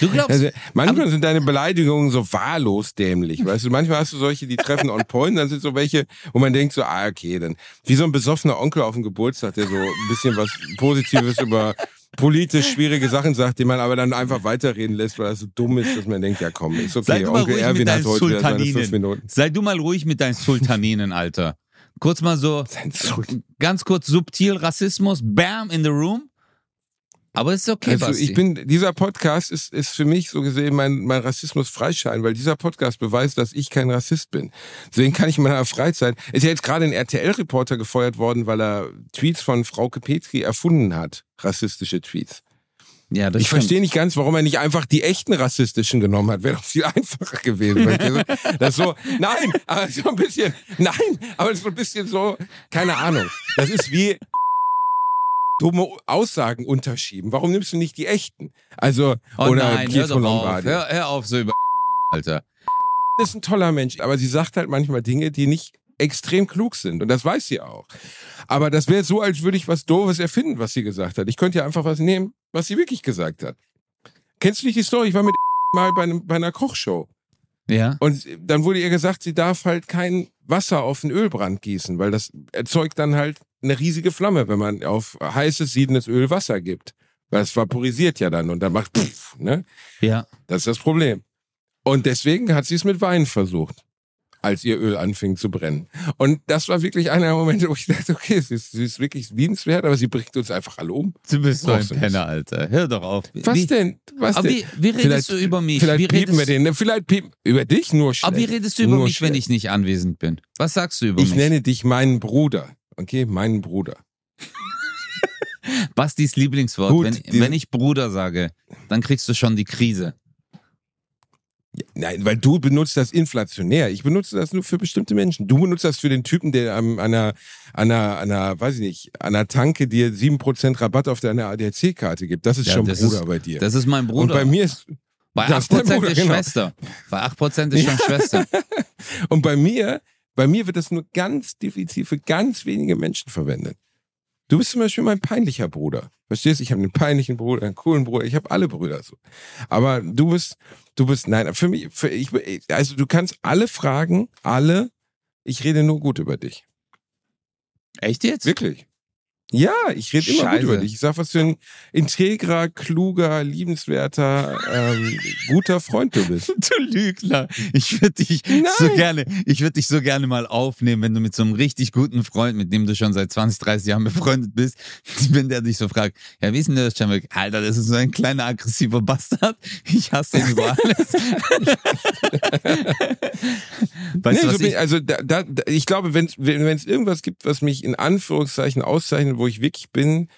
Du glaubst. Also, manchmal sind deine Beleidigungen so wahllos dämlich. Weißt du, manchmal hast du solche, die treffen on point, dann sind so welche, wo man denkt so, ah, okay, dann wie so ein besoffener Onkel auf dem Geburtstag, der so ein bisschen was Positives über politisch schwierige Sachen sagt, die man aber dann einfach weiterreden lässt, weil das so dumm ist, dass man denkt, ja komm, ist okay, Onkel Erwin hat heute wieder seine fünf. Minuten. Sei du mal ruhig mit deinen Sultaninen, Alter. Kurz mal so, ganz kurz subtil Rassismus, bam, in the room. Aber es ist okay, Also Basti. ich bin, dieser Podcast ist, ist für mich so gesehen mein, mein Rassismus freischein, weil dieser Podcast beweist, dass ich kein Rassist bin. Deswegen kann ich in meiner Freizeit, ist ja jetzt gerade ein RTL-Reporter gefeuert worden, weil er Tweets von Frauke Petri erfunden hat. Rassistische Tweets. ja, das ich verstehe nicht ganz, warum er nicht einfach die echten rassistischen genommen hat. Wäre doch viel einfacher gewesen. Das so, nein, aber so ein bisschen, nein, aber so ein bisschen so, keine Ahnung. Das ist wie dumme Aussagen unterschieben. Warum nimmst du nicht die echten? Also, Oh oder nein, hör Pietro auf. Lombardi. Hör, hör auf so über Alter. ist ein toller Mensch, aber sie sagt halt manchmal Dinge, die nicht extrem klug sind. Und das weiß sie auch. Aber das wäre so, als würde ich was Doofes erfinden, was sie gesagt hat. Ich könnte ja einfach was nehmen, was sie wirklich gesagt hat. Kennst du nicht die Story? Ich war mit mal bei, einem, bei einer Kochshow. Ja? Und dann wurde ihr gesagt, sie darf halt kein Wasser auf den Ölbrand gießen, weil das erzeugt dann halt eine riesige Flamme, wenn man auf heißes, siedendes Öl Wasser gibt. Weil es vaporisiert ja dann und dann macht pff, ne? Ja. Das ist das Problem. Und deswegen hat sie es mit Wein versucht, als ihr Öl anfing zu brennen. Und das war wirklich einer der Momente, wo ich dachte, okay, sie ist, sie ist wirklich liebenswert, aber sie bringt uns einfach alle um. Du bist so ein. Penner, Alter. Hör doch auf. Was wie, denn? Was Aber denn? wie, wie redest Vielleicht- du über mich? Vielleicht wie piepen wir den. ne? Vielleicht piepen. Über dich nur schlecht. aber wie redest du über Nur mich, wenn schlecht. ich nicht anwesend bin? Was sagst du über Ich mich? nenne dich meinen Bruder. Okay, meinen Bruder. Bastis Lieblingswort. Gut, wenn, wenn ich Bruder sage, dann kriegst du schon die Krise. Nein, weil du benutzt das inflationär. Ich benutze das nur für bestimmte Menschen. Du benutzt das für den Typen, der an einer, an einer, an einer, weiß ich nicht, an einer Tanke dir 7% Rabatt auf deine ADAC-Karte gibt. Das ist Ja, schon das Bruder ist- bei dir. Das ist mein Und Bruder. bei mir ist, Bei das ist dein 8% Bruder, ist genau. Schwester. Bei 8% ist schon Schwester. und bei mir, bei mir wird das nur ganz definitiv für ganz wenige Menschen verwendet. Du bist zum Beispiel mein peinlicher Bruder. Verstehst du? Ich habe einen peinlichen Bruder, einen coolen Bruder. Ich habe alle Brüder so. Aber du bist, du bist, nein, für mich, für ich, also du kannst alle fragen, alle. Ich rede nur gut über dich. Echt jetzt? Wirklich. Ja, ich rede immer gut über dich. Ich sag, was für ein integrer, kluger, liebenswerter, ähm, guter Freund du bist. Du Lügner. Ich würde dich so Nein. gerne, ich würde dich so gerne mal aufnehmen, wenn du mit so einem richtig guten Freund, mit dem du schon seit 20, 30 Jahren befreundet bist, wenn der dich so fragt, ja, wie ist denn das, Jamil? Alter, das ist so ein kleiner aggressiver Bastard. Ich hasse ihn über alles. weißt Nee, du, so ich, also da, da, ich glaube, wenn es irgendwas gibt, was mich in Anführungszeichen auszeichnet, wo ich wirklich bin,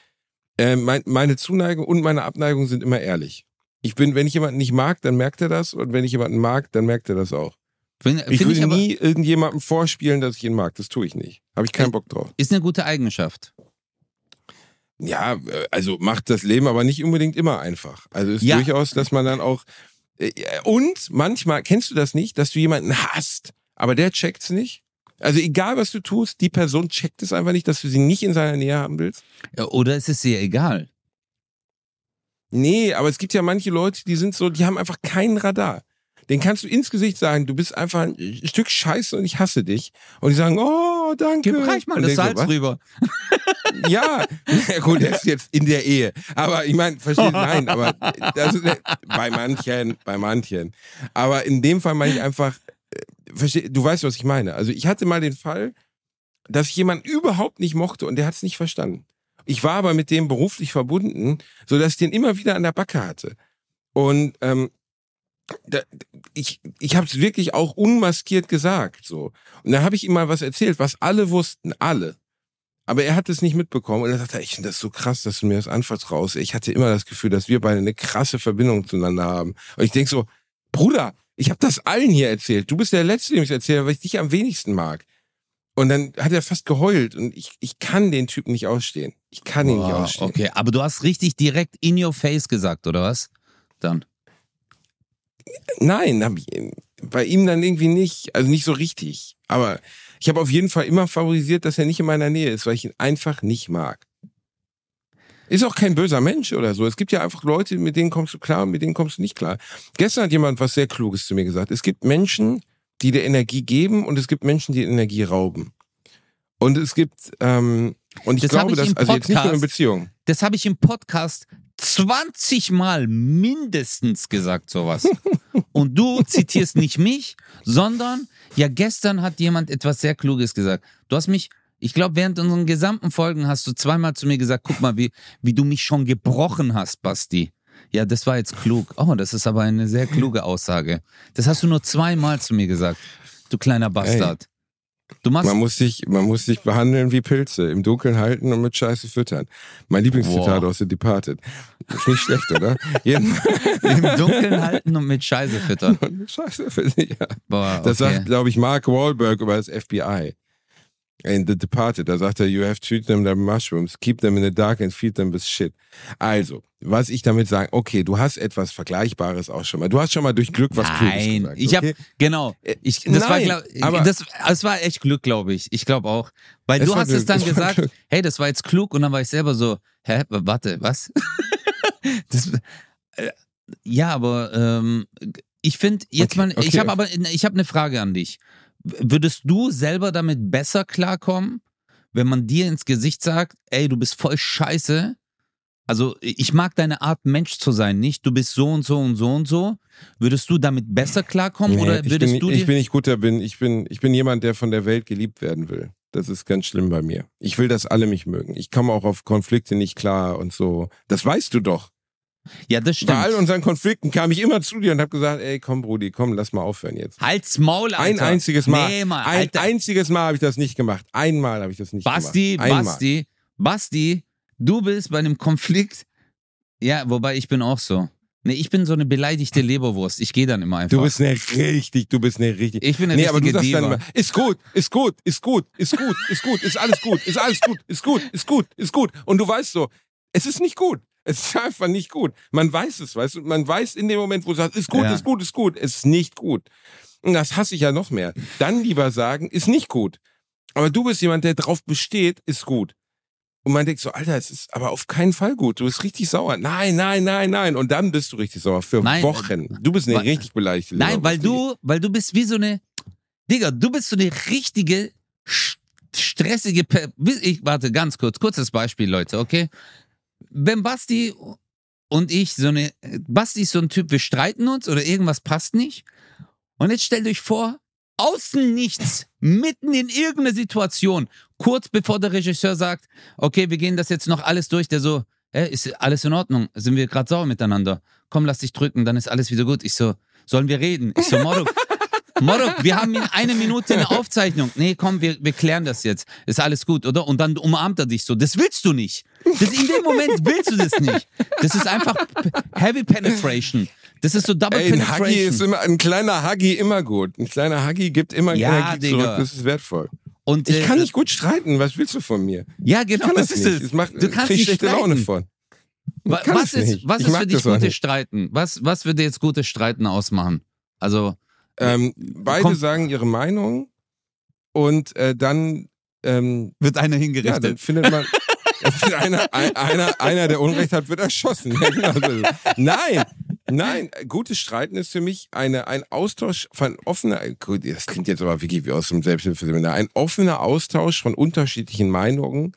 äh, mein, meine Zuneigung und meine Abneigung sind immer ehrlich. Ich bin, wenn ich jemanden nicht mag, dann merkt er das und wenn ich jemanden mag, dann merkt er das auch. find, Ich find würde ich aber, nie irgendjemandem vorspielen, dass ich ihn mag. Das tue ich nicht. Habe ich keinen Bock drauf. ist eine gute Eigenschaft. Ja, äh, also macht das Leben aber nicht unbedingt immer einfach. Also ist Ja. durchaus, dass man dann auch äh, und manchmal kennst du das nicht, dass du jemanden hast, aber der checkt's nicht. Also egal was du tust, die Person checkt es einfach nicht, dass du sie nicht in seiner Nähe haben willst. Ja, Oder ist es dir egal? Nee, aber es gibt ja manche Leute, die sind so, die haben einfach keinen Radar. Den kannst du ins Gesicht sagen, du bist einfach ein Stück Scheiße und ich hasse dich. Und die sagen, oh, danke. Gib reich mal das Salz so, rüber. Ja, ja gut, der ist jetzt in der Ehe. Aber ich meine, verstehst du, nein, aber das ist, bei manchen, bei manchen. Aber in dem Fall meine ich einfach, versteh, du weißt, was ich meine. Also ich hatte mal den Fall, dass ich jemanden überhaupt nicht mochte und der hat es nicht verstanden. Ich war aber mit dem beruflich verbunden, sodass ich den immer wieder an der Backe hatte. Und ähm, da, ich, ich habe es wirklich auch unmaskiert gesagt. so. Und dann habe ich ihm mal was erzählt, was alle wussten, alle. Aber er hat es nicht mitbekommen und er sagte, ich finde das so krass, dass du mir das anvertraust. Ich hatte immer das Gefühl, dass wir beide eine krasse Verbindung zueinander haben. Und ich denk so, Bruder, ich habe das allen hier erzählt. Du bist der Letzte, dem ich erzähle, weil ich dich am wenigsten mag. Und dann hat er fast geheult und ich, ich kann den Typen nicht ausstehen. Ich kann ihn nicht Boah, ausstehen. okay, aber du hast richtig direkt in your face gesagt, oder was? Dann. Nein, hab ich, bei ihm dann irgendwie nicht, also nicht so richtig. Aber ich habe auf jeden Fall immer favorisiert, dass er nicht in meiner Nähe ist, weil ich ihn einfach nicht mag. Ist auch kein böser Mensch oder so. Es gibt ja einfach Leute, mit denen kommst du klar und mit denen kommst du nicht klar. Gestern hat jemand was sehr Kluges zu mir gesagt. Es gibt Menschen, die dir Energie geben und es gibt Menschen, die Energie rauben. Und es gibt, ähm, und ich Das glaube, ich dass, im also jetzt nicht nur in Podcast- Beziehungen. Das habe ich im Podcast 20 Mal mindestens gesagt, sowas. Und du zitierst nicht mich, sondern ja, gestern hat jemand etwas sehr Kluges gesagt. Du hast mich Ich glaube, während unseren gesamten Folgen hast du zweimal zu mir gesagt, guck mal, wie, wie du mich schon gebrochen hast, Basti. Ja, das war jetzt klug. Oh, das ist aber eine sehr kluge Aussage. Das hast du nur zweimal zu mir gesagt, du kleiner Bastard. Du machst Man muss, sich, man muss sich behandeln wie Pilze, im Dunkeln halten und mit Scheiße füttern. Mein Lieblingszitat Wow. aus The Departed. Ist nicht schlecht, oder? Im Dunkeln halten und mit Scheiße füttern. und mit Scheiße füttern, ja. Boah, Das okay. sagt, glaube ich, Mark Wahlberg über das FBI. In The Departed, da sagt er, you have to treat them like mushrooms, keep them in the dark and feed them with shit. Also, was ich damit sage, okay, du hast etwas Vergleichbares auch schon mal. Du hast schon mal durch Glück was Kluges Nein, gesagt. ich habe okay? genau. Äh, Ich, das war nein, glaub, aber- das, das war echt Glück, glaube ich. Ich glaube auch, weil Es du war hast es Glück, dann es war gesagt. Glück. Hey, das war jetzt klug und dann war ich selber so. Hä, warte, was? das, äh, ja, aber ähm, ich finde jetzt Okay, mal. Ich okay. habe aber ich habe eine Frage an dich. Würdest du selber damit besser klarkommen, wenn man dir ins Gesicht sagt, ey, du bist voll scheiße? Also, ich mag deine Art, Mensch zu sein, nicht? Du bist so und so und so und so. Würdest du damit besser klarkommen Nee, oder ich würdest bin, du ich dir. bin nicht guter bin. Ich bin, ich bin jemand, der von der Welt geliebt werden will. Das ist ganz schlimm bei mir. Ich will, dass alle mich mögen. Ich komme auch auf Konflikte nicht klar und so. Das weißt du doch. Ja, das Bei all stimmt. unseren Konflikten kam ich immer zu dir und habe gesagt, ey, komm, Brudi, komm, lass mal aufhören jetzt. Halt's Maul, Ein Alter. einziges Mal. Nee, Mann, ein einziges Mal habe ich das nicht gemacht. Einmal habe ich das nicht Basti, gemacht. Einmal. Basti, Basti, du bist bei einem Konflikt. Ja, wobei ich bin auch so. Nee, ich bin so eine beleidigte Leberwurst. Ich gehe dann immer einfach. Du bist eine richtig, du bist eine richtig. ich bin eine Nee, aber du richtige sagst dann immer, ist gut, ist gut, ist gut, ist gut, ist gut, ist alles gut, ist alles gut, ist gut, ist gut, ist gut. Und du weißt so, es ist nicht gut. Es ist einfach nicht gut. Man weiß es, weißt du? Man weiß in dem Moment, wo du sagst, ist gut, Ja. ist gut, ist gut, es ist nicht gut. Und das hasse ich ja noch mehr. Dann lieber sagen, ist nicht gut. Aber du bist jemand, der drauf besteht, ist gut. Und man denkt so, Alter, es ist aber auf keinen Fall gut. Du bist richtig sauer. Nein, nein, nein, nein. Und dann bist du richtig sauer für Nein, Wochen. Du bist eine weil- richtig beleidigte Nein, weil Leberwurst. du, weil du bist wie so eine, Digga, du bist so eine richtige stressige, Per- ich warte ganz kurz, kurzes Beispiel, Leute, okay? Wenn Basti und ich so eine, Basti ist so ein Typ, wir streiten uns oder irgendwas passt nicht. Und jetzt stellt euch vor, außen nichts, mitten in irgendeiner Situation, kurz bevor der Regisseur sagt, okay, wir gehen das jetzt noch alles durch, der so, Hä, ist alles in Ordnung? Sind wir gerade sauer miteinander? Komm, lass dich drücken, dann ist alles wieder gut. Ich so, sollen wir reden? Ich so, Moruk, Moruk, wir haben in einer Minute eine Aufzeichnung. Nee, komm, wir, wir klären das jetzt. Ist alles gut, oder? Und dann umarmt er dich so. Das willst du nicht. Das, in dem Moment willst du das nicht. Das ist einfach Heavy Penetration. Das ist so Double Ey, ein Penetration. Huggy ist immer, ein kleiner Huggy immer gut. Ein kleiner Huggy gibt immer Ja, Energie Digga. zurück. Das ist wertvoll. und, Ich äh, kann nicht gut streiten. Was willst du von mir? Ja, genau, das das ist es. Macht, Du kannst nicht schlechte Laune von. Wa- kann was ist, was ist für dich gutes. Streiten? Was, was würde jetzt gutes Streiten ausmachen? Also, Ähm, beide Komm. sagen ihre Meinung und äh, dann, ähm, wird einer ja, hingerichtet. dann findet man, einer, ein- einer, einer, der Unrecht hat, wird erschossen. Ja, genau. Nein, nein, gutes Streiten ist für mich eine, ein Austausch von offener, gut, das klingt jetzt aber wirklich wie aus dem Selbsthilfeseminar, ein offener Austausch von unterschiedlichen Meinungen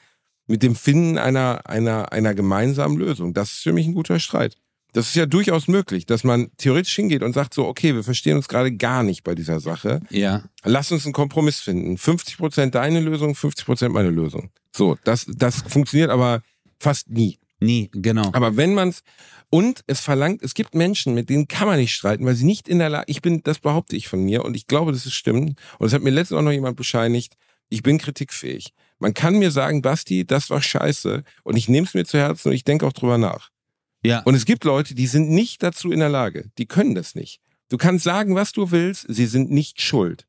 mit dem Finden einer, einer, einer gemeinsamen Lösung. Das ist für mich ein guter Streit. Das ist ja durchaus möglich, dass man theoretisch hingeht und sagt so, okay, wir verstehen uns gerade gar nicht bei dieser Sache. ja. Lass uns einen Kompromiss finden. 50% deine Lösung, 50% meine Lösung. So, das, das funktioniert aber fast nie. Nie, genau. Aber wenn man's und es verlangt, es gibt Menschen, mit denen kann man nicht streiten, weil sie nicht in der Lage, ich bin, das behaupte ich von mir und ich glaube, das ist stimmt. Und es hat mir letztens auch noch jemand bescheinigt, ich bin kritikfähig. Man kann mir sagen, Basti, das war scheiße und ich nehme es mir zu Herzen und ich denke auch drüber nach. Ja. Und es gibt Leute, die sind nicht dazu in der Lage. Die können das nicht. Du kannst sagen, was du willst, sie sind nicht schuld.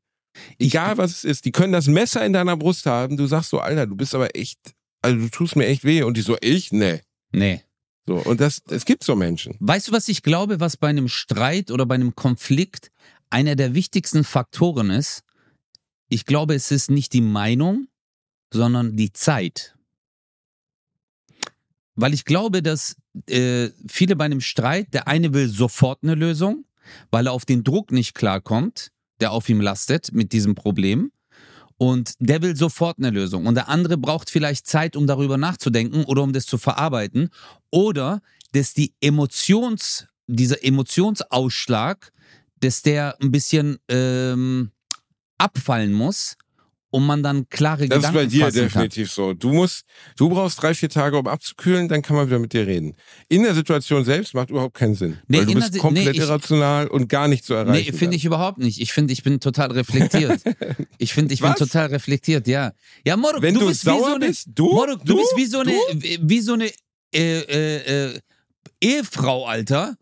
Egal was es ist, die können das Messer in deiner Brust haben. Du sagst so, Alter, du bist aber echt, also du tust mir echt weh. Und die so, ich? Nee. Nee. So, und das, es gibt so Menschen. Weißt du, was ich glaube, was bei einem Streit oder bei einem Konflikt einer der wichtigsten Faktoren ist? Ich glaube, es ist nicht die Meinung, sondern die Zeit. Weil ich glaube, dass äh, viele bei einem Streit, der eine will sofort eine Lösung, weil er auf den Druck nicht klarkommt, der auf ihm lastet mit diesem Problem. Und der will sofort eine Lösung. Und der andere braucht vielleicht Zeit, um darüber nachzudenken oder um das zu verarbeiten. Oder dass die Emotions, dieser Emotionsausschlag, dass der ein bisschen ähm, abfallen muss und man dann klare Das ist Gedanken bei dir definitiv so. Du musst, du brauchst drei, vier Tage, um abzukühlen, dann kann man wieder mit dir reden. In der Situation selbst macht überhaupt keinen Sinn. Nee, weil du bist komplett nee, ich- irrational und gar nicht zu kann. erreichen. Nee, finde ich überhaupt nicht. Ich finde, ich bin total reflektiert. ich finde, ich bin Was? total reflektiert, ja. Ja, Moruk, Wenn du, bist wie sauer so eine, bist, du? Moruk, du, Du? bist wie so eine, Du? wie so eine äh, äh, äh, Ehefrau, Alter,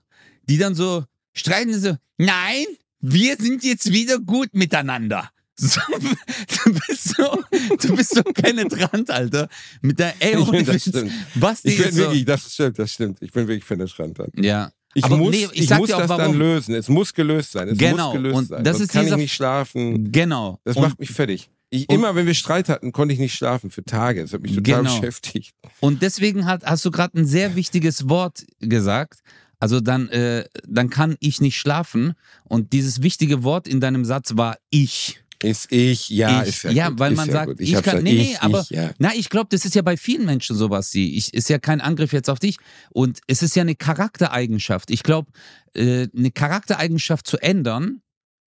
die dann so streiten so, nein, wir sind jetzt wieder gut miteinander. So, du bist so, du bist so penetrant, Alter. Mit der, ey, Ich find, das stimmt. Basti Ich bin so, wirklich, das stimmt, das stimmt. Ich bin wirklich penetrant dann. ja. Ich Aber muss, nee, ich ich muss auch, das dann warum. lösen. Es muss gelöst sein. Es Genau, muss gelöst und sein. das Sonst ist kann ich dieser- nicht schlafen. Genau. Das Und- macht mich fertig. Ich, immer wenn wir Streit hatten, konnte ich nicht schlafen für Tage. Das hat mich total Genau. beschäftigt. Und deswegen hat, hast du gerade ein sehr wichtiges Wort gesagt. Also dann, äh, dann kann ich nicht schlafen. Und dieses wichtige Wort in deinem Satz war ich. Ist ich, ja, ich. ist ja ja gut, weil man ja sagt, gut. ich, hab's kann. Nee, nee, ich, aber. Ich, ja. Na, ich glaube, das ist ja bei vielen Menschen sowas. Sie, ich, ist ja kein Angriff jetzt auf dich. Und es ist ja eine Charaktereigenschaft. Ich glaube, äh, eine Charaktereigenschaft zu ändern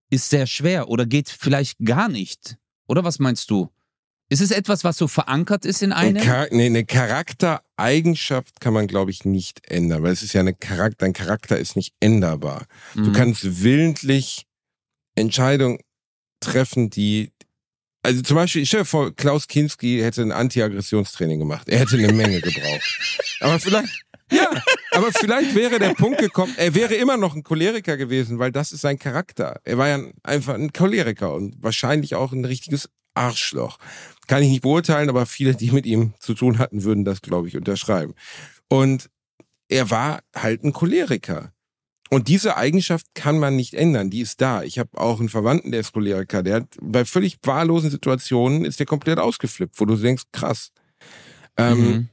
ist sehr schwer oder geht vielleicht gar nicht. Oder was meinst du? Ist es etwas, was so verankert ist in Ein einem? Char nee, eine Charaktereigenschaft kann man, glaube ich, nicht ändern, weil es ist ja eine Charakter, dein Charakter ist nicht änderbar. Du Mhm. kannst willentlich Entscheidungen treffen, die also zum Beispiel, ich stell dir vor, Klaus Kinski hätte ein Anti-Aggressionstraining gemacht. Er hätte eine Menge gebraucht. Aber vielleicht, ja, aber vielleicht wäre der Punkt gekommen, er wäre immer noch ein Choleriker gewesen, weil das ist sein Charakter. Er war ja ein- einfach ein Choleriker und wahrscheinlich auch ein richtiges Arschloch. Kann ich nicht beurteilen, aber viele, die mit ihm zu tun hatten, würden das, glaube ich, unterschreiben. Und er war halt ein Choleriker. Und diese Eigenschaft kann man nicht ändern, die ist da. Ich habe auch einen Verwandten, der ist Choleriker, der hat bei völlig wahllosen Situationen ist der komplett ausgeflippt, wo du denkst, krass. Ähm, Mhm.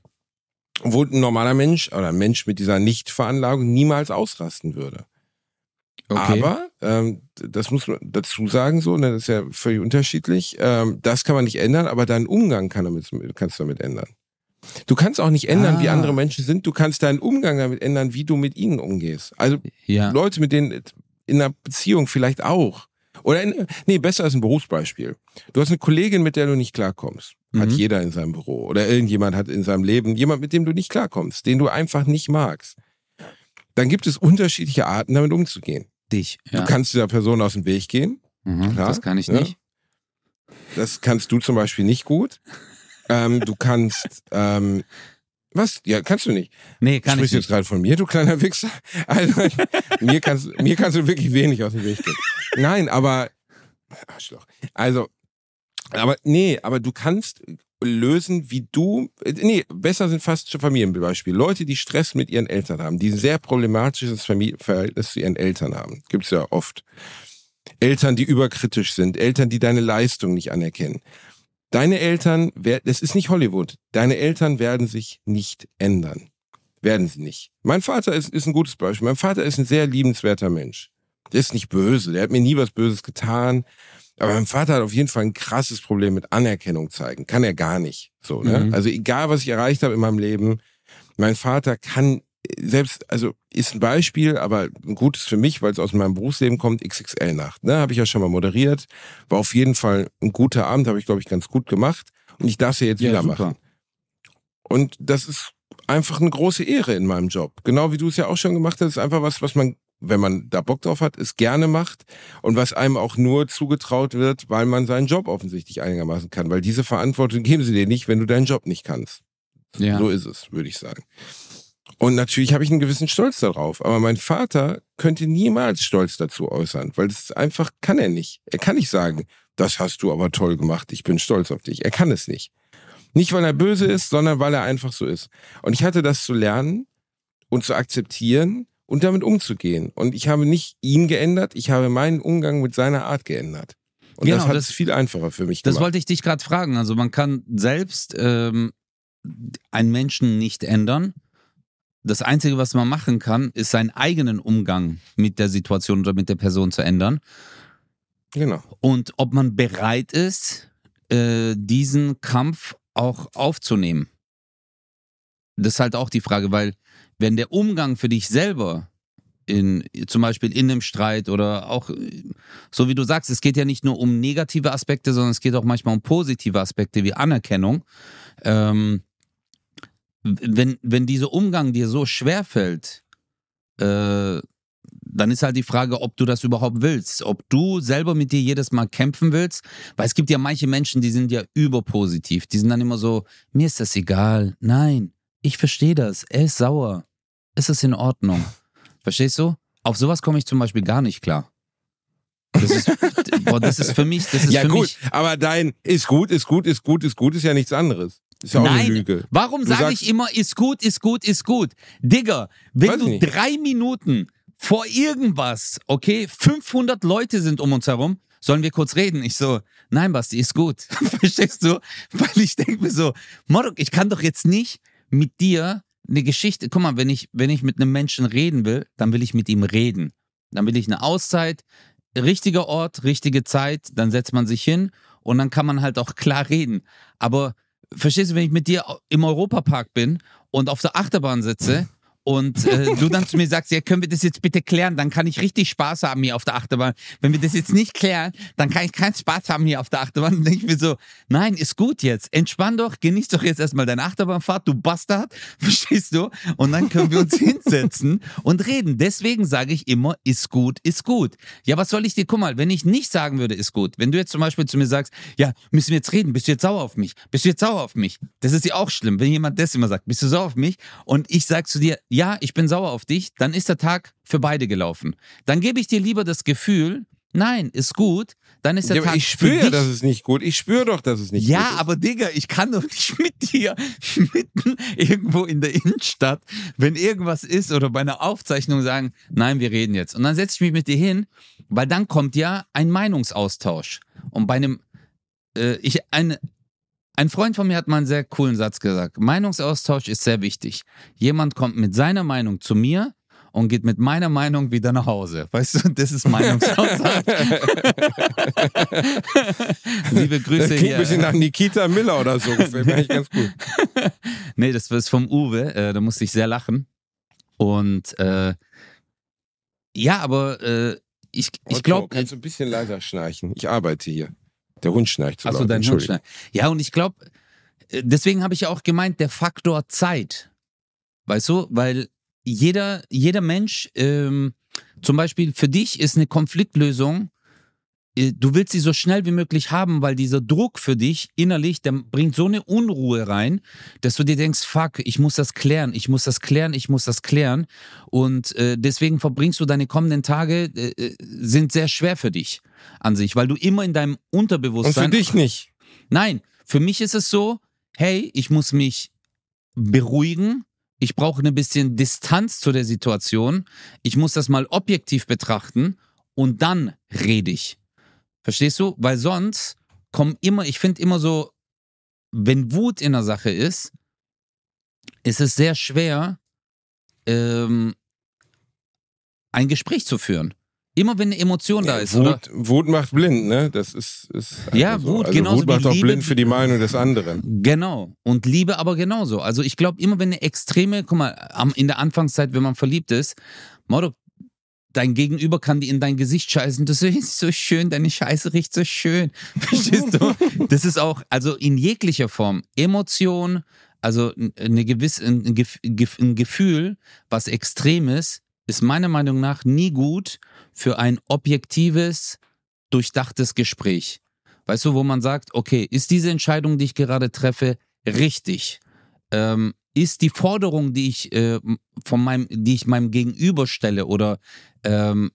Wo ein normaler Mensch oder ein Mensch mit dieser Nichtveranlagung niemals ausrasten würde. Okay. Aber, ähm, das muss man dazu sagen, so, ne, das ist ja völlig unterschiedlich. Ähm, das kann man nicht ändern, aber deinen Umgang kann damit, kannst du damit ändern. Du kannst auch nicht ändern, wie Ah. andere Menschen sind. Du kannst deinen Umgang damit ändern, wie du mit ihnen umgehst. Also ja. Leute, mit denen in einer Beziehung vielleicht auch. Oder in, nee, besser als ein Berufsbeispiel. Du hast eine Kollegin, mit der du nicht klarkommst. Hat Mhm. jeder in seinem Büro. Oder irgendjemand hat in seinem Leben jemand, mit dem du nicht klarkommst, den du einfach nicht magst. Dann gibt es unterschiedliche Arten, damit umzugehen. Dich. Ja. Du kannst dieser Person aus dem Weg gehen. Mhm, das kann ich ja. nicht. Das kannst du zum Beispiel nicht gut. Ähm, du kannst, ähm, was? Ja, kannst du nicht. Nee, kann ich Sprichst du jetzt nicht. gerade von mir, du kleiner Wichser? Also, mir, kannst, mir kannst du wirklich wenig aus dem Weg gehen. Nein, aber. Arschloch. Also, aber nee, aber du kannst lösen, wie du. Nee, besser sind fast schon Familienbeispiele. Leute, die Stress mit ihren Eltern haben, die ein sehr problematisches Familie Verhältnis zu ihren Eltern haben. Gibt's ja oft. Eltern, die überkritisch sind, Eltern, die deine Leistung nicht anerkennen. Deine Eltern, das ist nicht Hollywood. Deine Eltern werden sich nicht ändern. Werden sie nicht. Mein Vater ist, ist ein gutes Beispiel. Mein Vater ist ein sehr liebenswerter Mensch. Der ist nicht böse. Der hat mir nie was Böses getan. Aber mein Vater hat auf jeden Fall ein krasses Problem mit Anerkennung zeigen. Kann er gar nicht. So, ne? Mhm. Also egal, was ich erreicht habe in meinem Leben, mein Vater kann selbst, also ist ein Beispiel, aber ein gutes für mich, weil es aus meinem Berufsleben kommt, XXL-Nacht. Ne? Habe ich ja schon mal moderiert. War auf jeden Fall ein guter Abend, habe ich, glaube ich, ganz gut gemacht. Und ich darf es ja jetzt Ja, wieder super. machen. Und das ist einfach eine große Ehre in meinem Job. Genau wie du es ja auch schon gemacht hast, ist einfach was, was man, wenn man da Bock drauf hat, es gerne macht und was einem auch nur zugetraut wird, weil man seinen Job offensichtlich einigermaßen kann. Weil diese Verantwortung geben sie dir nicht, wenn du deinen Job nicht kannst. Ja. So ist es, würde ich sagen. Und natürlich habe ich einen gewissen Stolz darauf. Aber mein Vater könnte niemals Stolz dazu äußern, weil das einfach kann er nicht. Er kann nicht sagen, das hast du aber toll gemacht, ich bin stolz auf dich. Er kann es nicht. Nicht, weil er böse ist, sondern weil er einfach so ist. Und ich hatte das zu lernen und zu akzeptieren und damit umzugehen. Und ich habe nicht ihn geändert, ich habe meinen Umgang mit seiner Art geändert. Und Genau, das hat das- es viel einfacher für mich Das gemacht. wollte ich dich gerade fragen. Also man kann selbst ähm, einen Menschen nicht ändern. Das Einzige, was man machen kann, ist seinen eigenen Umgang mit der Situation oder mit der Person zu ändern. genau. Und ob man bereit ist, äh, diesen Kampf auch aufzunehmen. Das ist halt auch die Frage, weil wenn der Umgang für dich selber in, zum Beispiel in einem Streit oder auch, so wie du sagst, es geht ja nicht nur um negative Aspekte, sondern es geht auch manchmal um positive Aspekte wie Anerkennung. Ähm, wenn, wenn dieser Umgang dir so schwer fällt, äh, dann ist halt die Frage, ob du das überhaupt willst. Ob du selber mit dir jedes Mal kämpfen willst. Weil es gibt ja manche Menschen, die sind ja überpositiv. Die sind dann immer so, mir ist das egal. Nein, ich verstehe das. Er ist sauer. Es ist in Ordnung. Verstehst du? Auf sowas komme ich zum Beispiel gar nicht klar. Das ist, boah, das ist für mich, das ist ja, für gut, mich. aber dein ist gut, ist gut, ist gut, ist gut, ist ja nichts anderes. Ist ja auch eine Nein, Lüge. warum sage ich immer, ist gut, ist gut, ist gut? Digga, wenn Weiß du ich nicht. drei Minuten vor irgendwas, okay, 500 Leute sind um uns herum, sollen wir kurz reden? Ich so, nein, Basti, ist gut. Verstehst du? Weil ich denke mir so, Morok, ich kann doch jetzt nicht mit dir eine Geschichte, guck mal, wenn ich, wenn ich mit einem Menschen reden will, dann will ich mit ihm reden. Dann will ich eine Auszeit, richtiger Ort, richtige Zeit, dann setzt man sich hin und dann kann man halt auch klar reden. Aber verstehst du, wenn ich mit dir im Europapark bin und auf der Achterbahn sitze und äh, du dann zu mir sagst, ja, können wir das jetzt bitte klären, dann kann ich richtig Spaß haben hier auf der Achterbahn. Wenn wir das jetzt nicht klären, dann kann ich keinen Spaß haben hier auf der Achterbahn. Dann denke ich mir so, nein, ist gut jetzt. Entspann doch, genieß doch jetzt erstmal deine Achterbahnfahrt, du Bastard, verstehst du? Und dann können wir uns hinsetzen und reden. Deswegen sage ich immer, ist gut, ist gut. Ja, was soll ich dir, guck mal, wenn ich nicht sagen würde, ist gut. Wenn du jetzt zum Beispiel zu mir sagst, ja, müssen wir jetzt reden, bist du jetzt sauer auf mich? Bist du jetzt sauer auf mich? Das ist ja auch schlimm, wenn jemand das immer sagt, bist du sauer auf mich? Und ich sag zu dir, ja, ich bin sauer auf dich, dann ist der Tag für beide gelaufen. Dann gebe ich dir lieber das Gefühl, nein, ist gut, dann ist der Ja, Tag ich spüre ja, dass es nicht gut. Ich spüre doch, dass es nicht ja, gut ist. aber Digga, ich kann doch nicht mit dir mitten irgendwo in der Innenstadt, wenn irgendwas ist oder bei einer Aufzeichnung sagen, nein, wir reden jetzt. Und dann setze ich mich mit dir hin, weil dann kommt ja ein Meinungsaustausch. Und bei einem, äh, ich, ein, ein Freund von mir hat mal einen sehr coolen Satz gesagt. Meinungsaustausch ist sehr wichtig. Jemand kommt mit seiner Meinung zu mir und geht mit meiner Meinung wieder nach Hause. Weißt du, das ist Meinungsaustausch. Liebe Das Grüße klingt hier. ein bisschen nach Nikita Miller oder so. Gefällt mir eigentlich ganz gut. Nee, das ist vom Uwe, äh, da musste ich sehr lachen. Und äh, ja, aber äh, ich, ich glaube, Kannst du ein bisschen leiser schnarchen? Ich arbeite hier. Der Hund schnarcht zu also laut. dein Hund schneit. Ja, und ich glaube, deswegen habe ich ja auch gemeint, der Faktor Zeit. Weißt du, weil jeder, jeder Mensch, ähm, zum Beispiel für dich ist eine Konfliktlösung, äh, du willst sie so schnell wie möglich haben, weil dieser Druck für dich innerlich, der bringt so eine Unruhe rein, dass du dir denkst, fuck, ich muss das klären, ich muss das klären, ich muss das klären. Und äh, deswegen verbringst du deine kommenden Tage, äh, äh, sind sehr schwer für dich an sich, weil du immer in deinem Und für Unterbewusstsein. dich nicht. Nein, für mich ist es so, hey, ich muss mich beruhigen. Ich brauche ein bisschen Distanz zu der Situation. Ich muss das mal objektiv betrachten und dann rede ich. Verstehst du? Weil sonst kommen immer, ich finde immer so, wenn Wut in der Sache ist, ist es sehr schwer, ähm, ein Gespräch zu führen. Immer wenn eine Emotion da ist, oder? Wut, Wut macht blind, ne? Das ist, ist Ja, einfach Wut, also genauso Wut macht auch Liebe- blind für die Meinung des anderen. Genau. Und Liebe aber genauso. Also ich glaube, immer wenn eine extreme, guck mal, am- in der Anfangszeit, wenn man verliebt ist, Motto, dein Gegenüber kann die in dein Gesicht scheißen. Das ist so schön, deine Scheiße riecht so schön. Verstehst du? Das ist auch, also in jeglicher Form, Emotion, also eine gewisse, ein, ein Gefühl, was extrem ist, ist meiner Meinung nach nie gut für ein objektives, durchdachtes Gespräch. Weißt du, wo man sagt, okay, ist diese Entscheidung, die ich gerade treffe, richtig? Ähm, ist die Forderung, die ich äh, von meinem, die ich meinem Gegenüber stelle, oder ähm,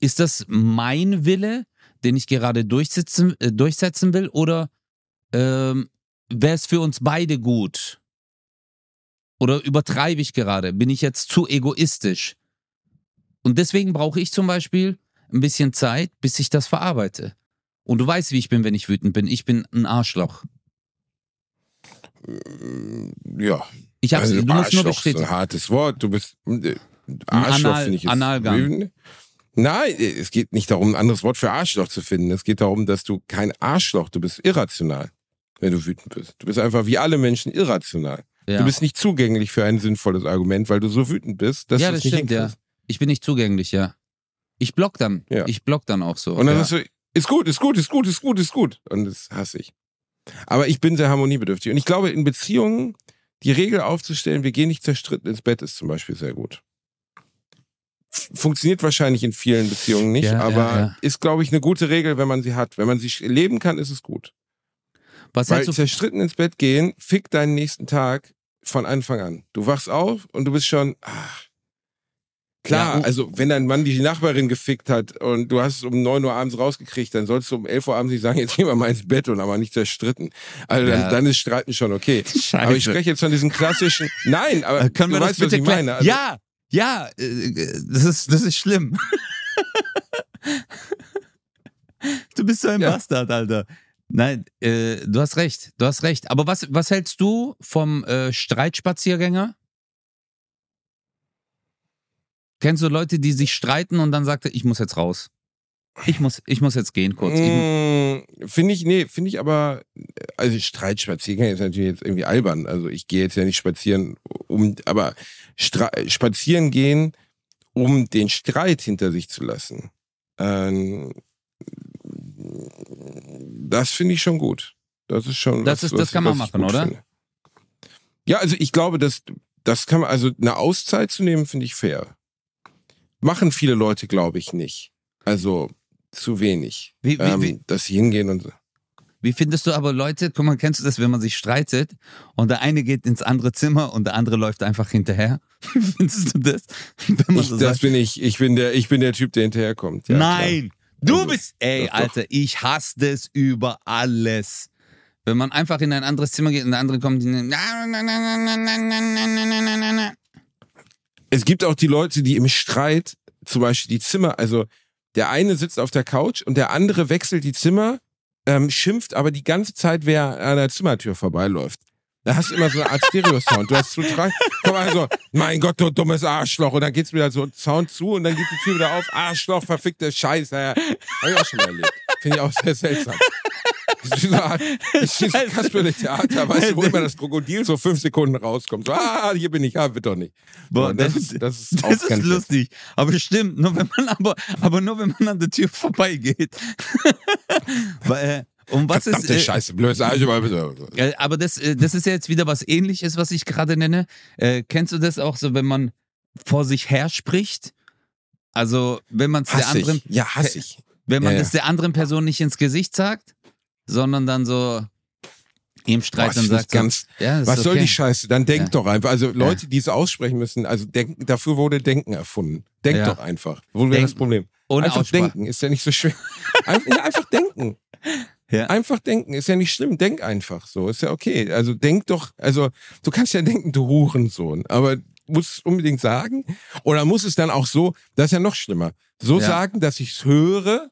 ist das mein Wille, den ich gerade durchsetzen, äh, durchsetzen will, oder ähm, wäre es für uns beide gut? Oder übertreibe ich gerade? Bin ich jetzt zu egoistisch? Und deswegen brauche ich zum Beispiel ein bisschen Zeit, bis ich das verarbeite. Und du weißt, wie ich bin, wenn ich wütend bin. Ich bin ein Arschloch. Ja. Ich hab's, Also du musst nur Arschloch ist bestätigen. ein hartes Wort. Du bist äh, Arschloch, Anal- finde ich. Analgang. Nein, es geht nicht darum, ein anderes Wort für Arschloch zu finden. Es geht darum, dass du kein Arschloch, du bist irrational, wenn du wütend bist. Du bist einfach wie alle Menschen irrational. Ja. Du bist nicht zugänglich für ein sinnvolles Argument, weil du so wütend bist, dass ja, du das es nicht stimmt, ja. hinkriegst. Ich bin nicht zugänglich, ja. Ich block dann. Ja. Ich block dann auch so. Und dann ja. hast du, ist gut, ist gut, ist gut, ist gut, ist gut. Und das hasse ich. Aber ich bin sehr harmoniebedürftig. Und ich glaube, in Beziehungen die Regel aufzustellen, wir gehen nicht zerstritten ins Bett, ist zum Beispiel sehr gut. Funktioniert wahrscheinlich in vielen Beziehungen nicht, Ja, ja, aber ja. ist, glaube ich, eine gute Regel, wenn man sie hat. Wenn man sie leben kann, ist es gut. Was Weil du zerstritten ins Bett gehen, fickt deinen nächsten Tag von Anfang an. Du wachst auf und du bist schon, ach, klar, Ja, also wenn dein Mann die Nachbarin gefickt hat und du hast es um 9 Uhr abends rausgekriegt, dann sollst du um 11 Uhr abends nicht sagen, jetzt gehen wir mal ins Bett und aber nicht zerstritten. Also Ja. dann, dann ist Streiten schon okay. Aber ich spreche jetzt von diesen klassischen, nein, aber Äh, Können du wir das weißt, was bitte ich klären? meine. Also, ja, ja, äh, das ist, das ist schlimm. du bist so ein Ja. Bastard, Alter. Nein, äh, du hast recht, du hast recht. Aber was, was hältst du vom äh, Streitspaziergänger? Kennst du Leute, die sich streiten und dann sagt er, ich muss jetzt raus? Ich muss, ich muss jetzt gehen kurz. Ich, Mm, Finde ich, nee, finde ich aber, also Streitspaziergang ist natürlich jetzt irgendwie albern. Also ich gehe jetzt ja nicht spazieren, um, aber Stra spazieren gehen, um den Streit hinter sich zu lassen. Ähm, das finde ich schon gut. Das ist schon. Das was, ist- das was, kann man machen, oder? Finde. Ja, also ich glaube, dass das kann man, also eine Auszeit zu nehmen, finde ich fair. Machen viele Leute, glaube ich, nicht. Also zu wenig. Wie- wie- ähm, wie- dass sie hingehen und wie findest du aber Leute, guck mal, kennst du das, wenn man sich streitet und der eine geht ins andere Zimmer und der andere läuft einfach hinterher? Wie findest du das? ich, so das bin ich. Ich bin, der, ich bin der Typ, der hinterherkommt. Ja, Nein! Klar. Du bist. Ey, doch, Alter, doch. ich hasse das über alles. Wenn man einfach in ein anderes Zimmer geht und der andere kommt. Es gibt auch die Leute, die im Streit zum Beispiel die Zimmer, also der eine sitzt auf der Couch und der andere wechselt die Zimmer ähm, schimpft aber die ganze Zeit, wer an der Zimmertür vorbeiläuft. Da hast du immer so eine Art Stereo-Sound. Du hast zu drei, komm also, mein Gott, du dummes Arschloch. Und dann geht's wieder so Sound zu und dann geht die Tür wieder auf. Arschloch, verfickte Scheiße. Hab ich auch schon mal erlebt. Finde ich auch sehr seltsam. Das ist das ist ein Kasperle-Theater, weißt du, wo immer das Krokodil so fünf Sekunden rauskommt. So, ah, hier bin ich, ja, wird doch nicht. Boah, So, das, ist, das ist Das ist lustig. Aber stimmt, nur wenn man aber, aber nur wenn man an der Tür vorbeigeht. Weil, äh, um was ist. Verdammte Äh, Scheiße, blödes Arsch. aber das, äh, das ist ja jetzt wieder was ähnliches, was ich gerade nenne. Äh, kennst du das auch so, wenn man vor sich her spricht? Also, wenn man es der anderen. Ja, hasse ich. wenn man Ja, ja. das der anderen Person nicht ins Gesicht sagt, sondern dann so im Streit Boah, dann das sagt, ganz, so, ja, was ist soll okay. die Scheiße? Dann denk Ja. doch einfach. Also Leute, die es aussprechen müssen, also denken, dafür wurde Denken erfunden. Denk Ja. doch einfach. Wo wäre Denk- das Problem? Ohne einfach Aussprache. denken, ist ja nicht so schwer. Einfach, einfach denken. Ja. Einfach denken, ist ja nicht schlimm. Denk einfach so, ist ja okay. Also denk doch, also du kannst ja denken, du Hurensohn, aber musst es unbedingt sagen? Oder muss es dann auch so, das ist ja noch schlimmer, so Ja. sagen, dass ich es höre,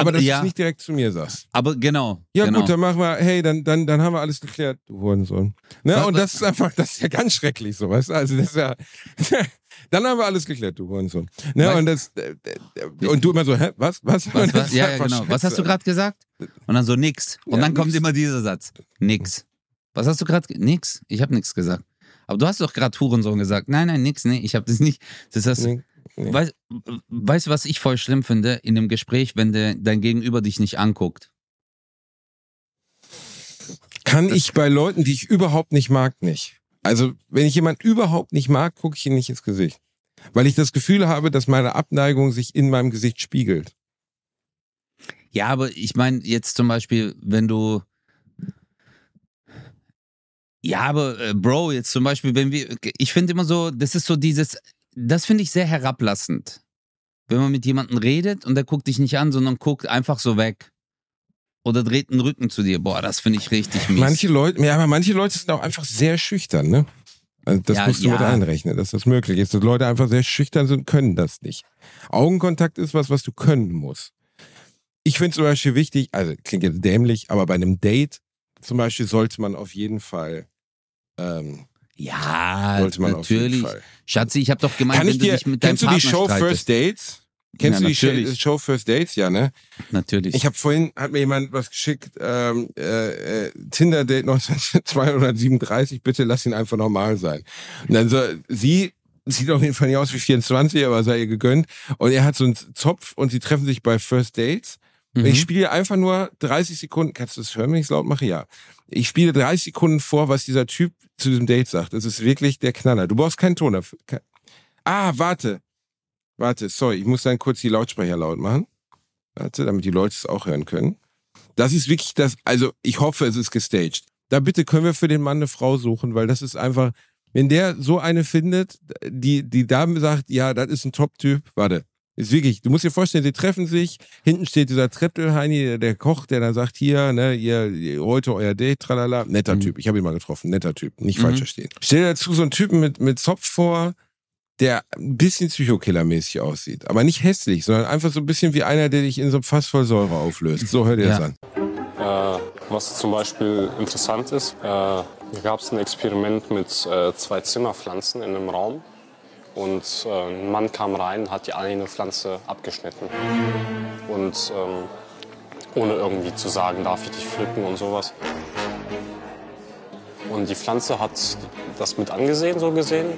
aber, dass ja. du es nicht direkt zu mir sagst. Aber genau. Ja genau. gut, dann machen wir, hey, dann, dann, dann haben wir alles geklärt, du Hurensohn. Ne? Und das ist einfach, das ist ja ganz schrecklich so, weißt du? Also das ist ja, dann haben wir alles geklärt, du Hurensohn. Ne? Weißt- Und das, äh, und du immer so, hä, was, was? Was, was, ja, ja, genau. Was hast du scheiße. gerade gesagt? Und dann so nix. Und Ja, dann kommt nix. immer dieser Satz. Nix. Was hast du gerade? Nix. Ich habe nichts gesagt. Aber du hast doch gerade Hurensohn gesagt. Nein, nein, nix. Nee, ich habe das nicht. Das heißt, Nee, nee. weißt, weißt du, was ich voll schlimm finde in einem Gespräch, wenn der, dein Gegenüber dich nicht anguckt? Kann ich bei Leuten, die ich überhaupt nicht mag, nicht. Also, wenn ich jemand überhaupt nicht mag, gucke ich ihn nicht ins Gesicht. Weil ich das Gefühl habe, dass meine Abneigung sich in meinem Gesicht spiegelt. Ja, aber ich meine jetzt zum Beispiel, wenn du ja, aber äh, Bro, jetzt zum Beispiel, wenn wir, ich finde immer so, das ist so dieses, das finde ich sehr herablassend. Wenn man mit jemandem redet und der guckt dich nicht an, sondern guckt einfach so weg. Oder dreht den Rücken zu dir. Boah, das finde ich richtig mies. Manche Leute, ja, aber manche Leute sind auch einfach sehr schüchtern, ne? Also das Ja, musst du ja. mit einrechnen, dass das möglich ist. Dass Leute einfach sehr schüchtern sind, können das nicht. Augenkontakt ist was, was du können musst. Ich finde zum Beispiel wichtig, also klingt jetzt dämlich, aber bei einem Date zum Beispiel sollte man auf jeden Fall, ähm, ja, sollte man auf jeden natürlich. Fall. Schatzi, ich habe doch gemeint, Kann ich du dir, dich mit deinem kennst du die Partner Show streitest. First Dates? Kennst Ja, du die Show- natürlich. Show First Dates? Ja, ne? Natürlich. Ich habe vorhin, hat mir jemand was geschickt, ähm, äh, äh, Tinder-Date 1937, bitte lass ihn einfach normal sein. Und dann so, sie sieht auf jeden Fall nicht aus wie 24, aber sei ihr gegönnt. Und er hat so einen Zopf und sie treffen sich bei First Dates. Mhm. Ich spiele einfach nur 30 Sekunden. Kannst du das hören, wenn ich es laut mache? Ja. Ich spiele 30 Sekunden vor, was dieser Typ zu diesem Date sagt. Das ist wirklich der Knaller. Du brauchst keinen Ton dafür. Ah, warte. Warte, sorry, ich muss dann kurz die Lautsprecher laut machen. Warte, damit die Leute es auch hören können. Das ist wirklich das, also ich hoffe, es ist gestaged. Da bitte können wir für den Mann eine Frau suchen, weil das ist einfach, wenn der so eine findet, die, die Dame sagt, ja, das ist ein Top-Typ, warte. Ist wirklich, du musst dir vorstellen, die treffen sich, hinten steht dieser Treptelheini, der, der Koch, der dann sagt, hier, ne, ihr, heute euer Date, tralala. Netter mhm. Typ, ich habe ihn mal getroffen, netter Typ, nicht mhm. falsch verstehen. Stell dir dazu so einen Typen mit, mit Zopf vor, der ein bisschen Psychokillermäßig aussieht. Aber nicht hässlich, sondern einfach so ein bisschen wie einer, der dich in so einem Fass voll Säure auflöst. So hört ihr ja. das an. Äh, was zum Beispiel interessant ist, äh, hier gab es ein Experiment mit äh, zwei Zimmerpflanzen in einem Raum. Und äh, ein Mann kam rein, hat die eine Pflanze abgeschnitten. Und ähm, ohne irgendwie zu sagen, darf ich dich pflücken und sowas. Und die Pflanze hat das mit angesehen, so gesehen.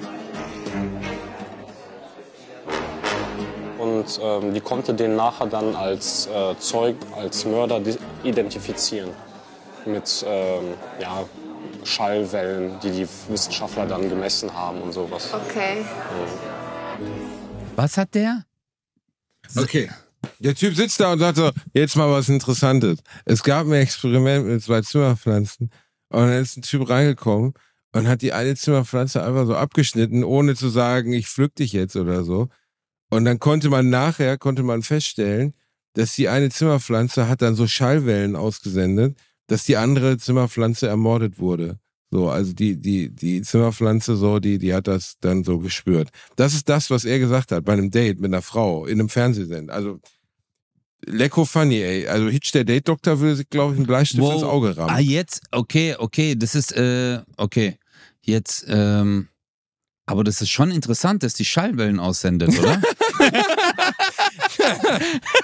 Und ähm, die konnte den nachher dann als äh, Zeug, als Mörder identifizieren. Mit ähm, ja, Schallwellen, die die Wissenschaftler dann gemessen haben und sowas. Okay. Was hat der? Okay. Der Typ sitzt da und sagt so, jetzt mal was Interessantes. Es gab ein Experiment mit zwei Zimmerpflanzen und dann ist ein Typ reingekommen und hat die eine Zimmerpflanze einfach so abgeschnitten, ohne zu sagen, ich pflück dich jetzt oder so. Und dann konnte man nachher, konnte man feststellen, dass die eine Zimmerpflanze hat dann so Schallwellen ausgesendet, dass die andere Zimmerpflanze ermordet wurde. So, also die, die, die Zimmerpflanze so, die, die hat das dann so gespürt. Das ist das, was er gesagt hat bei einem Date mit einer Frau in einem Fernsehsender. Also, Lecko funny, ey. Also Hitch, der Date-Doktor, würde sich, glaube ich, einen Bleistift wow. ins Auge rammen. Ah, jetzt, okay, okay, das ist, äh, okay. Jetzt, ähm, aber das ist schon interessant, dass die Schallwellen aussendet, oder?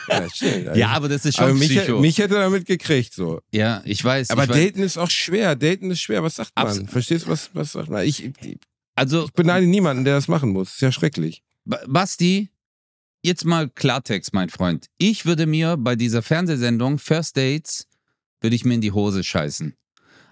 ja, schön, also. ja, aber das ist schon aber mich, Psycho. mich hätte er damit gekriegt, so. Ja, ich weiß. Aber ich Daten weiß. ist auch schwer. Daten ist schwer. Was sagt man? Abs Verstehst du, was, was sagt man? Ich, ich, also, ich beneide niemanden, der das machen muss. Ist ja schrecklich. Basti, jetzt mal Klartext, mein Freund. Ich würde mir bei dieser Fernsehsendung First Dates, würde ich mir in die Hose scheißen.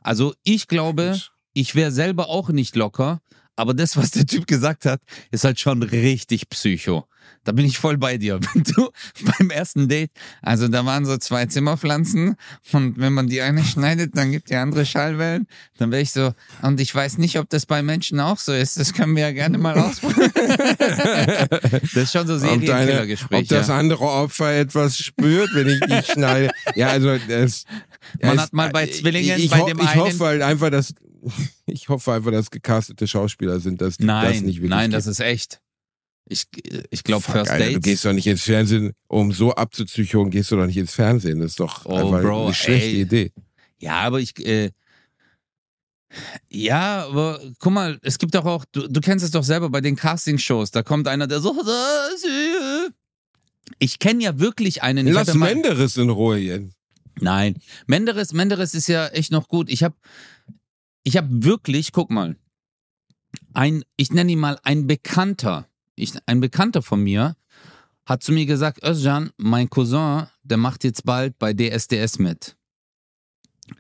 Also ich glaube, ich wäre selber auch nicht locker, aber das, was der Typ gesagt hat, ist halt schon richtig psycho. Da bin ich voll bei dir. Wenn du beim ersten Date, also da waren so zwei Zimmerpflanzen und wenn man die eine schneidet, dann gibt die andere Schallwellen. Dann wäre ich so, und ich weiß nicht, ob das bei Menschen auch so ist. Das können wir ja gerne mal ausprobieren. das ist schon so Serienkillergespräch. Ob das andere Opfer etwas spürt, wenn ich die schneide. Ja, also das. Man es, hat mal bei Zwillingen ich, ich, bei dem ich einen. Ich hoffe halt einfach, dass ich hoffe einfach, dass gecastete Schauspieler sind, dass nein, das nicht wirklich Nein, das ist echt. Ich, ich glaube, First Alter, Dates. Du gehst doch nicht ins Fernsehen, um so abzupsychonen, gehst du doch nicht ins Fernsehen. Das ist doch oh, einfach Bro, eine schlechte ey. Idee. Ja, aber ich. Äh, ja, aber guck mal, es gibt doch auch, du, du kennst es doch selber bei den Castingshows, da kommt einer, der so. Ich kenne ja wirklich einen. Lass Menderes in Ruhe, Jens. Nein, Menderes, Menderes ist ja echt noch gut. Ich habe ich habe wirklich, guck mal, ein, ich nenne ihn mal ein Bekannter, ich, ein Bekannter von mir hat zu mir gesagt, Özcan, mein Cousin, der macht jetzt bald bei DSDS mit.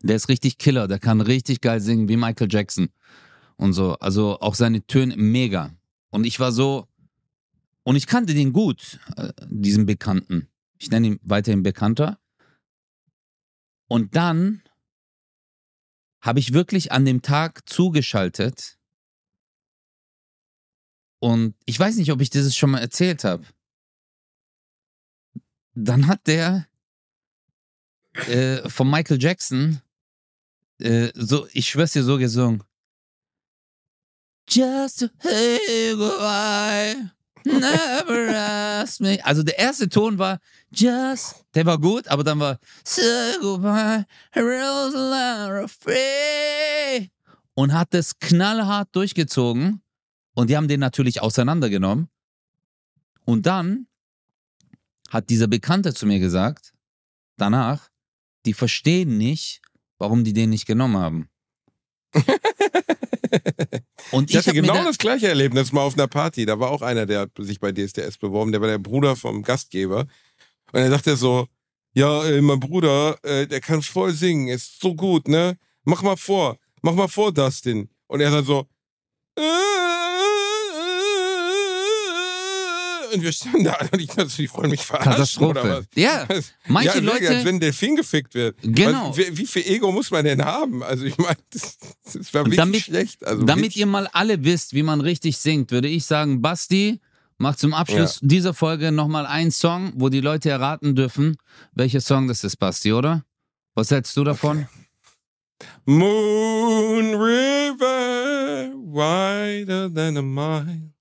Der ist richtig Killer, der kann richtig geil singen wie Michael Jackson und so. Also auch seine Töne mega. Und ich war so, und ich kannte den gut, äh, diesen Bekannten. Ich nenne ihn weiterhin Bekannter. Und dann habe ich wirklich an dem Tag zugeschaltet. Und ich weiß nicht, ob ich das schon mal erzählt habe. Dann hat der äh, von Michael Jackson äh, so, ich schwör's dir so gesungen. Just to hey goodbye. Never ask me. Also der erste Ton war Just, der war gut, aber dann war Say goodbye, free. Und hat das knallhart durchgezogen. Und die haben den natürlich auseinandergenommen. Und dann hat dieser Bekannte zu mir gesagt, danach, die verstehen nicht, warum die den nicht genommen haben. Und Ich ich, hatte genau da, das gleiche Erlebnis mal auf einer Party. Da war auch einer, der hat sich bei DSDS beworben, der war der Bruder vom Gastgeber. Und er sagte so, ja, äh, mein Bruder, äh, der kann voll singen, ist so gut, ne? Mach mal vor, mach mal vor, Dustin. Und er dann so, und wir standen da und ich dachte, die wollen mich verarschen oder Katastrophe. was? Ja, manche ja, wirklich, als Leute. wenn ein Delfin gefickt wird. Genau. Was, wie, wie viel Ego muss man denn haben? Also ich meine, das, das war wirklich Damit- schlecht. Also Damit wirklich- ihr mal alle wisst, wie man richtig singt, würde ich sagen, Basti, mach zum Abschluss dieser Folge nochmal einen Song, wo die Leute erraten dürfen, welcher Song das ist, Basti, oder? Was hältst du davon? Moon River, wider than a mile.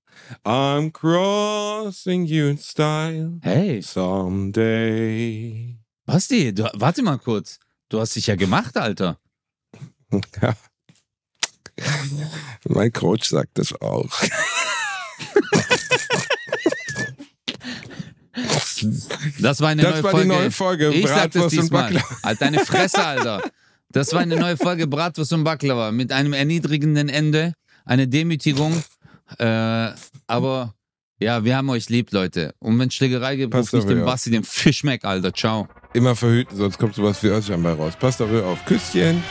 I'm crossing you in style Hey, someday. Basti, du, warte mal kurz. Du hast dich ja gemacht, Alter. Ja. Mein Coach sagt das auch. Das war eine Das neue war Folge. die neue Folge. Ich sag das Bratwurst diesmal. Halt deine Fresse, Alter. Das war eine neue Folge Bratwurst und Baklava mit einem erniedrigenden Ende, eine Demütigung. Äh, aber ja, wir haben euch lieb, Leute. Und wenn Schlägerei gibt, Passt ruft nicht auf, den ja. Basti den Fischmeck, Alter. Ciao. Immer verhüten, sonst kommt sowas wie Özcan bei raus. Passt auf, auf. Küsschen.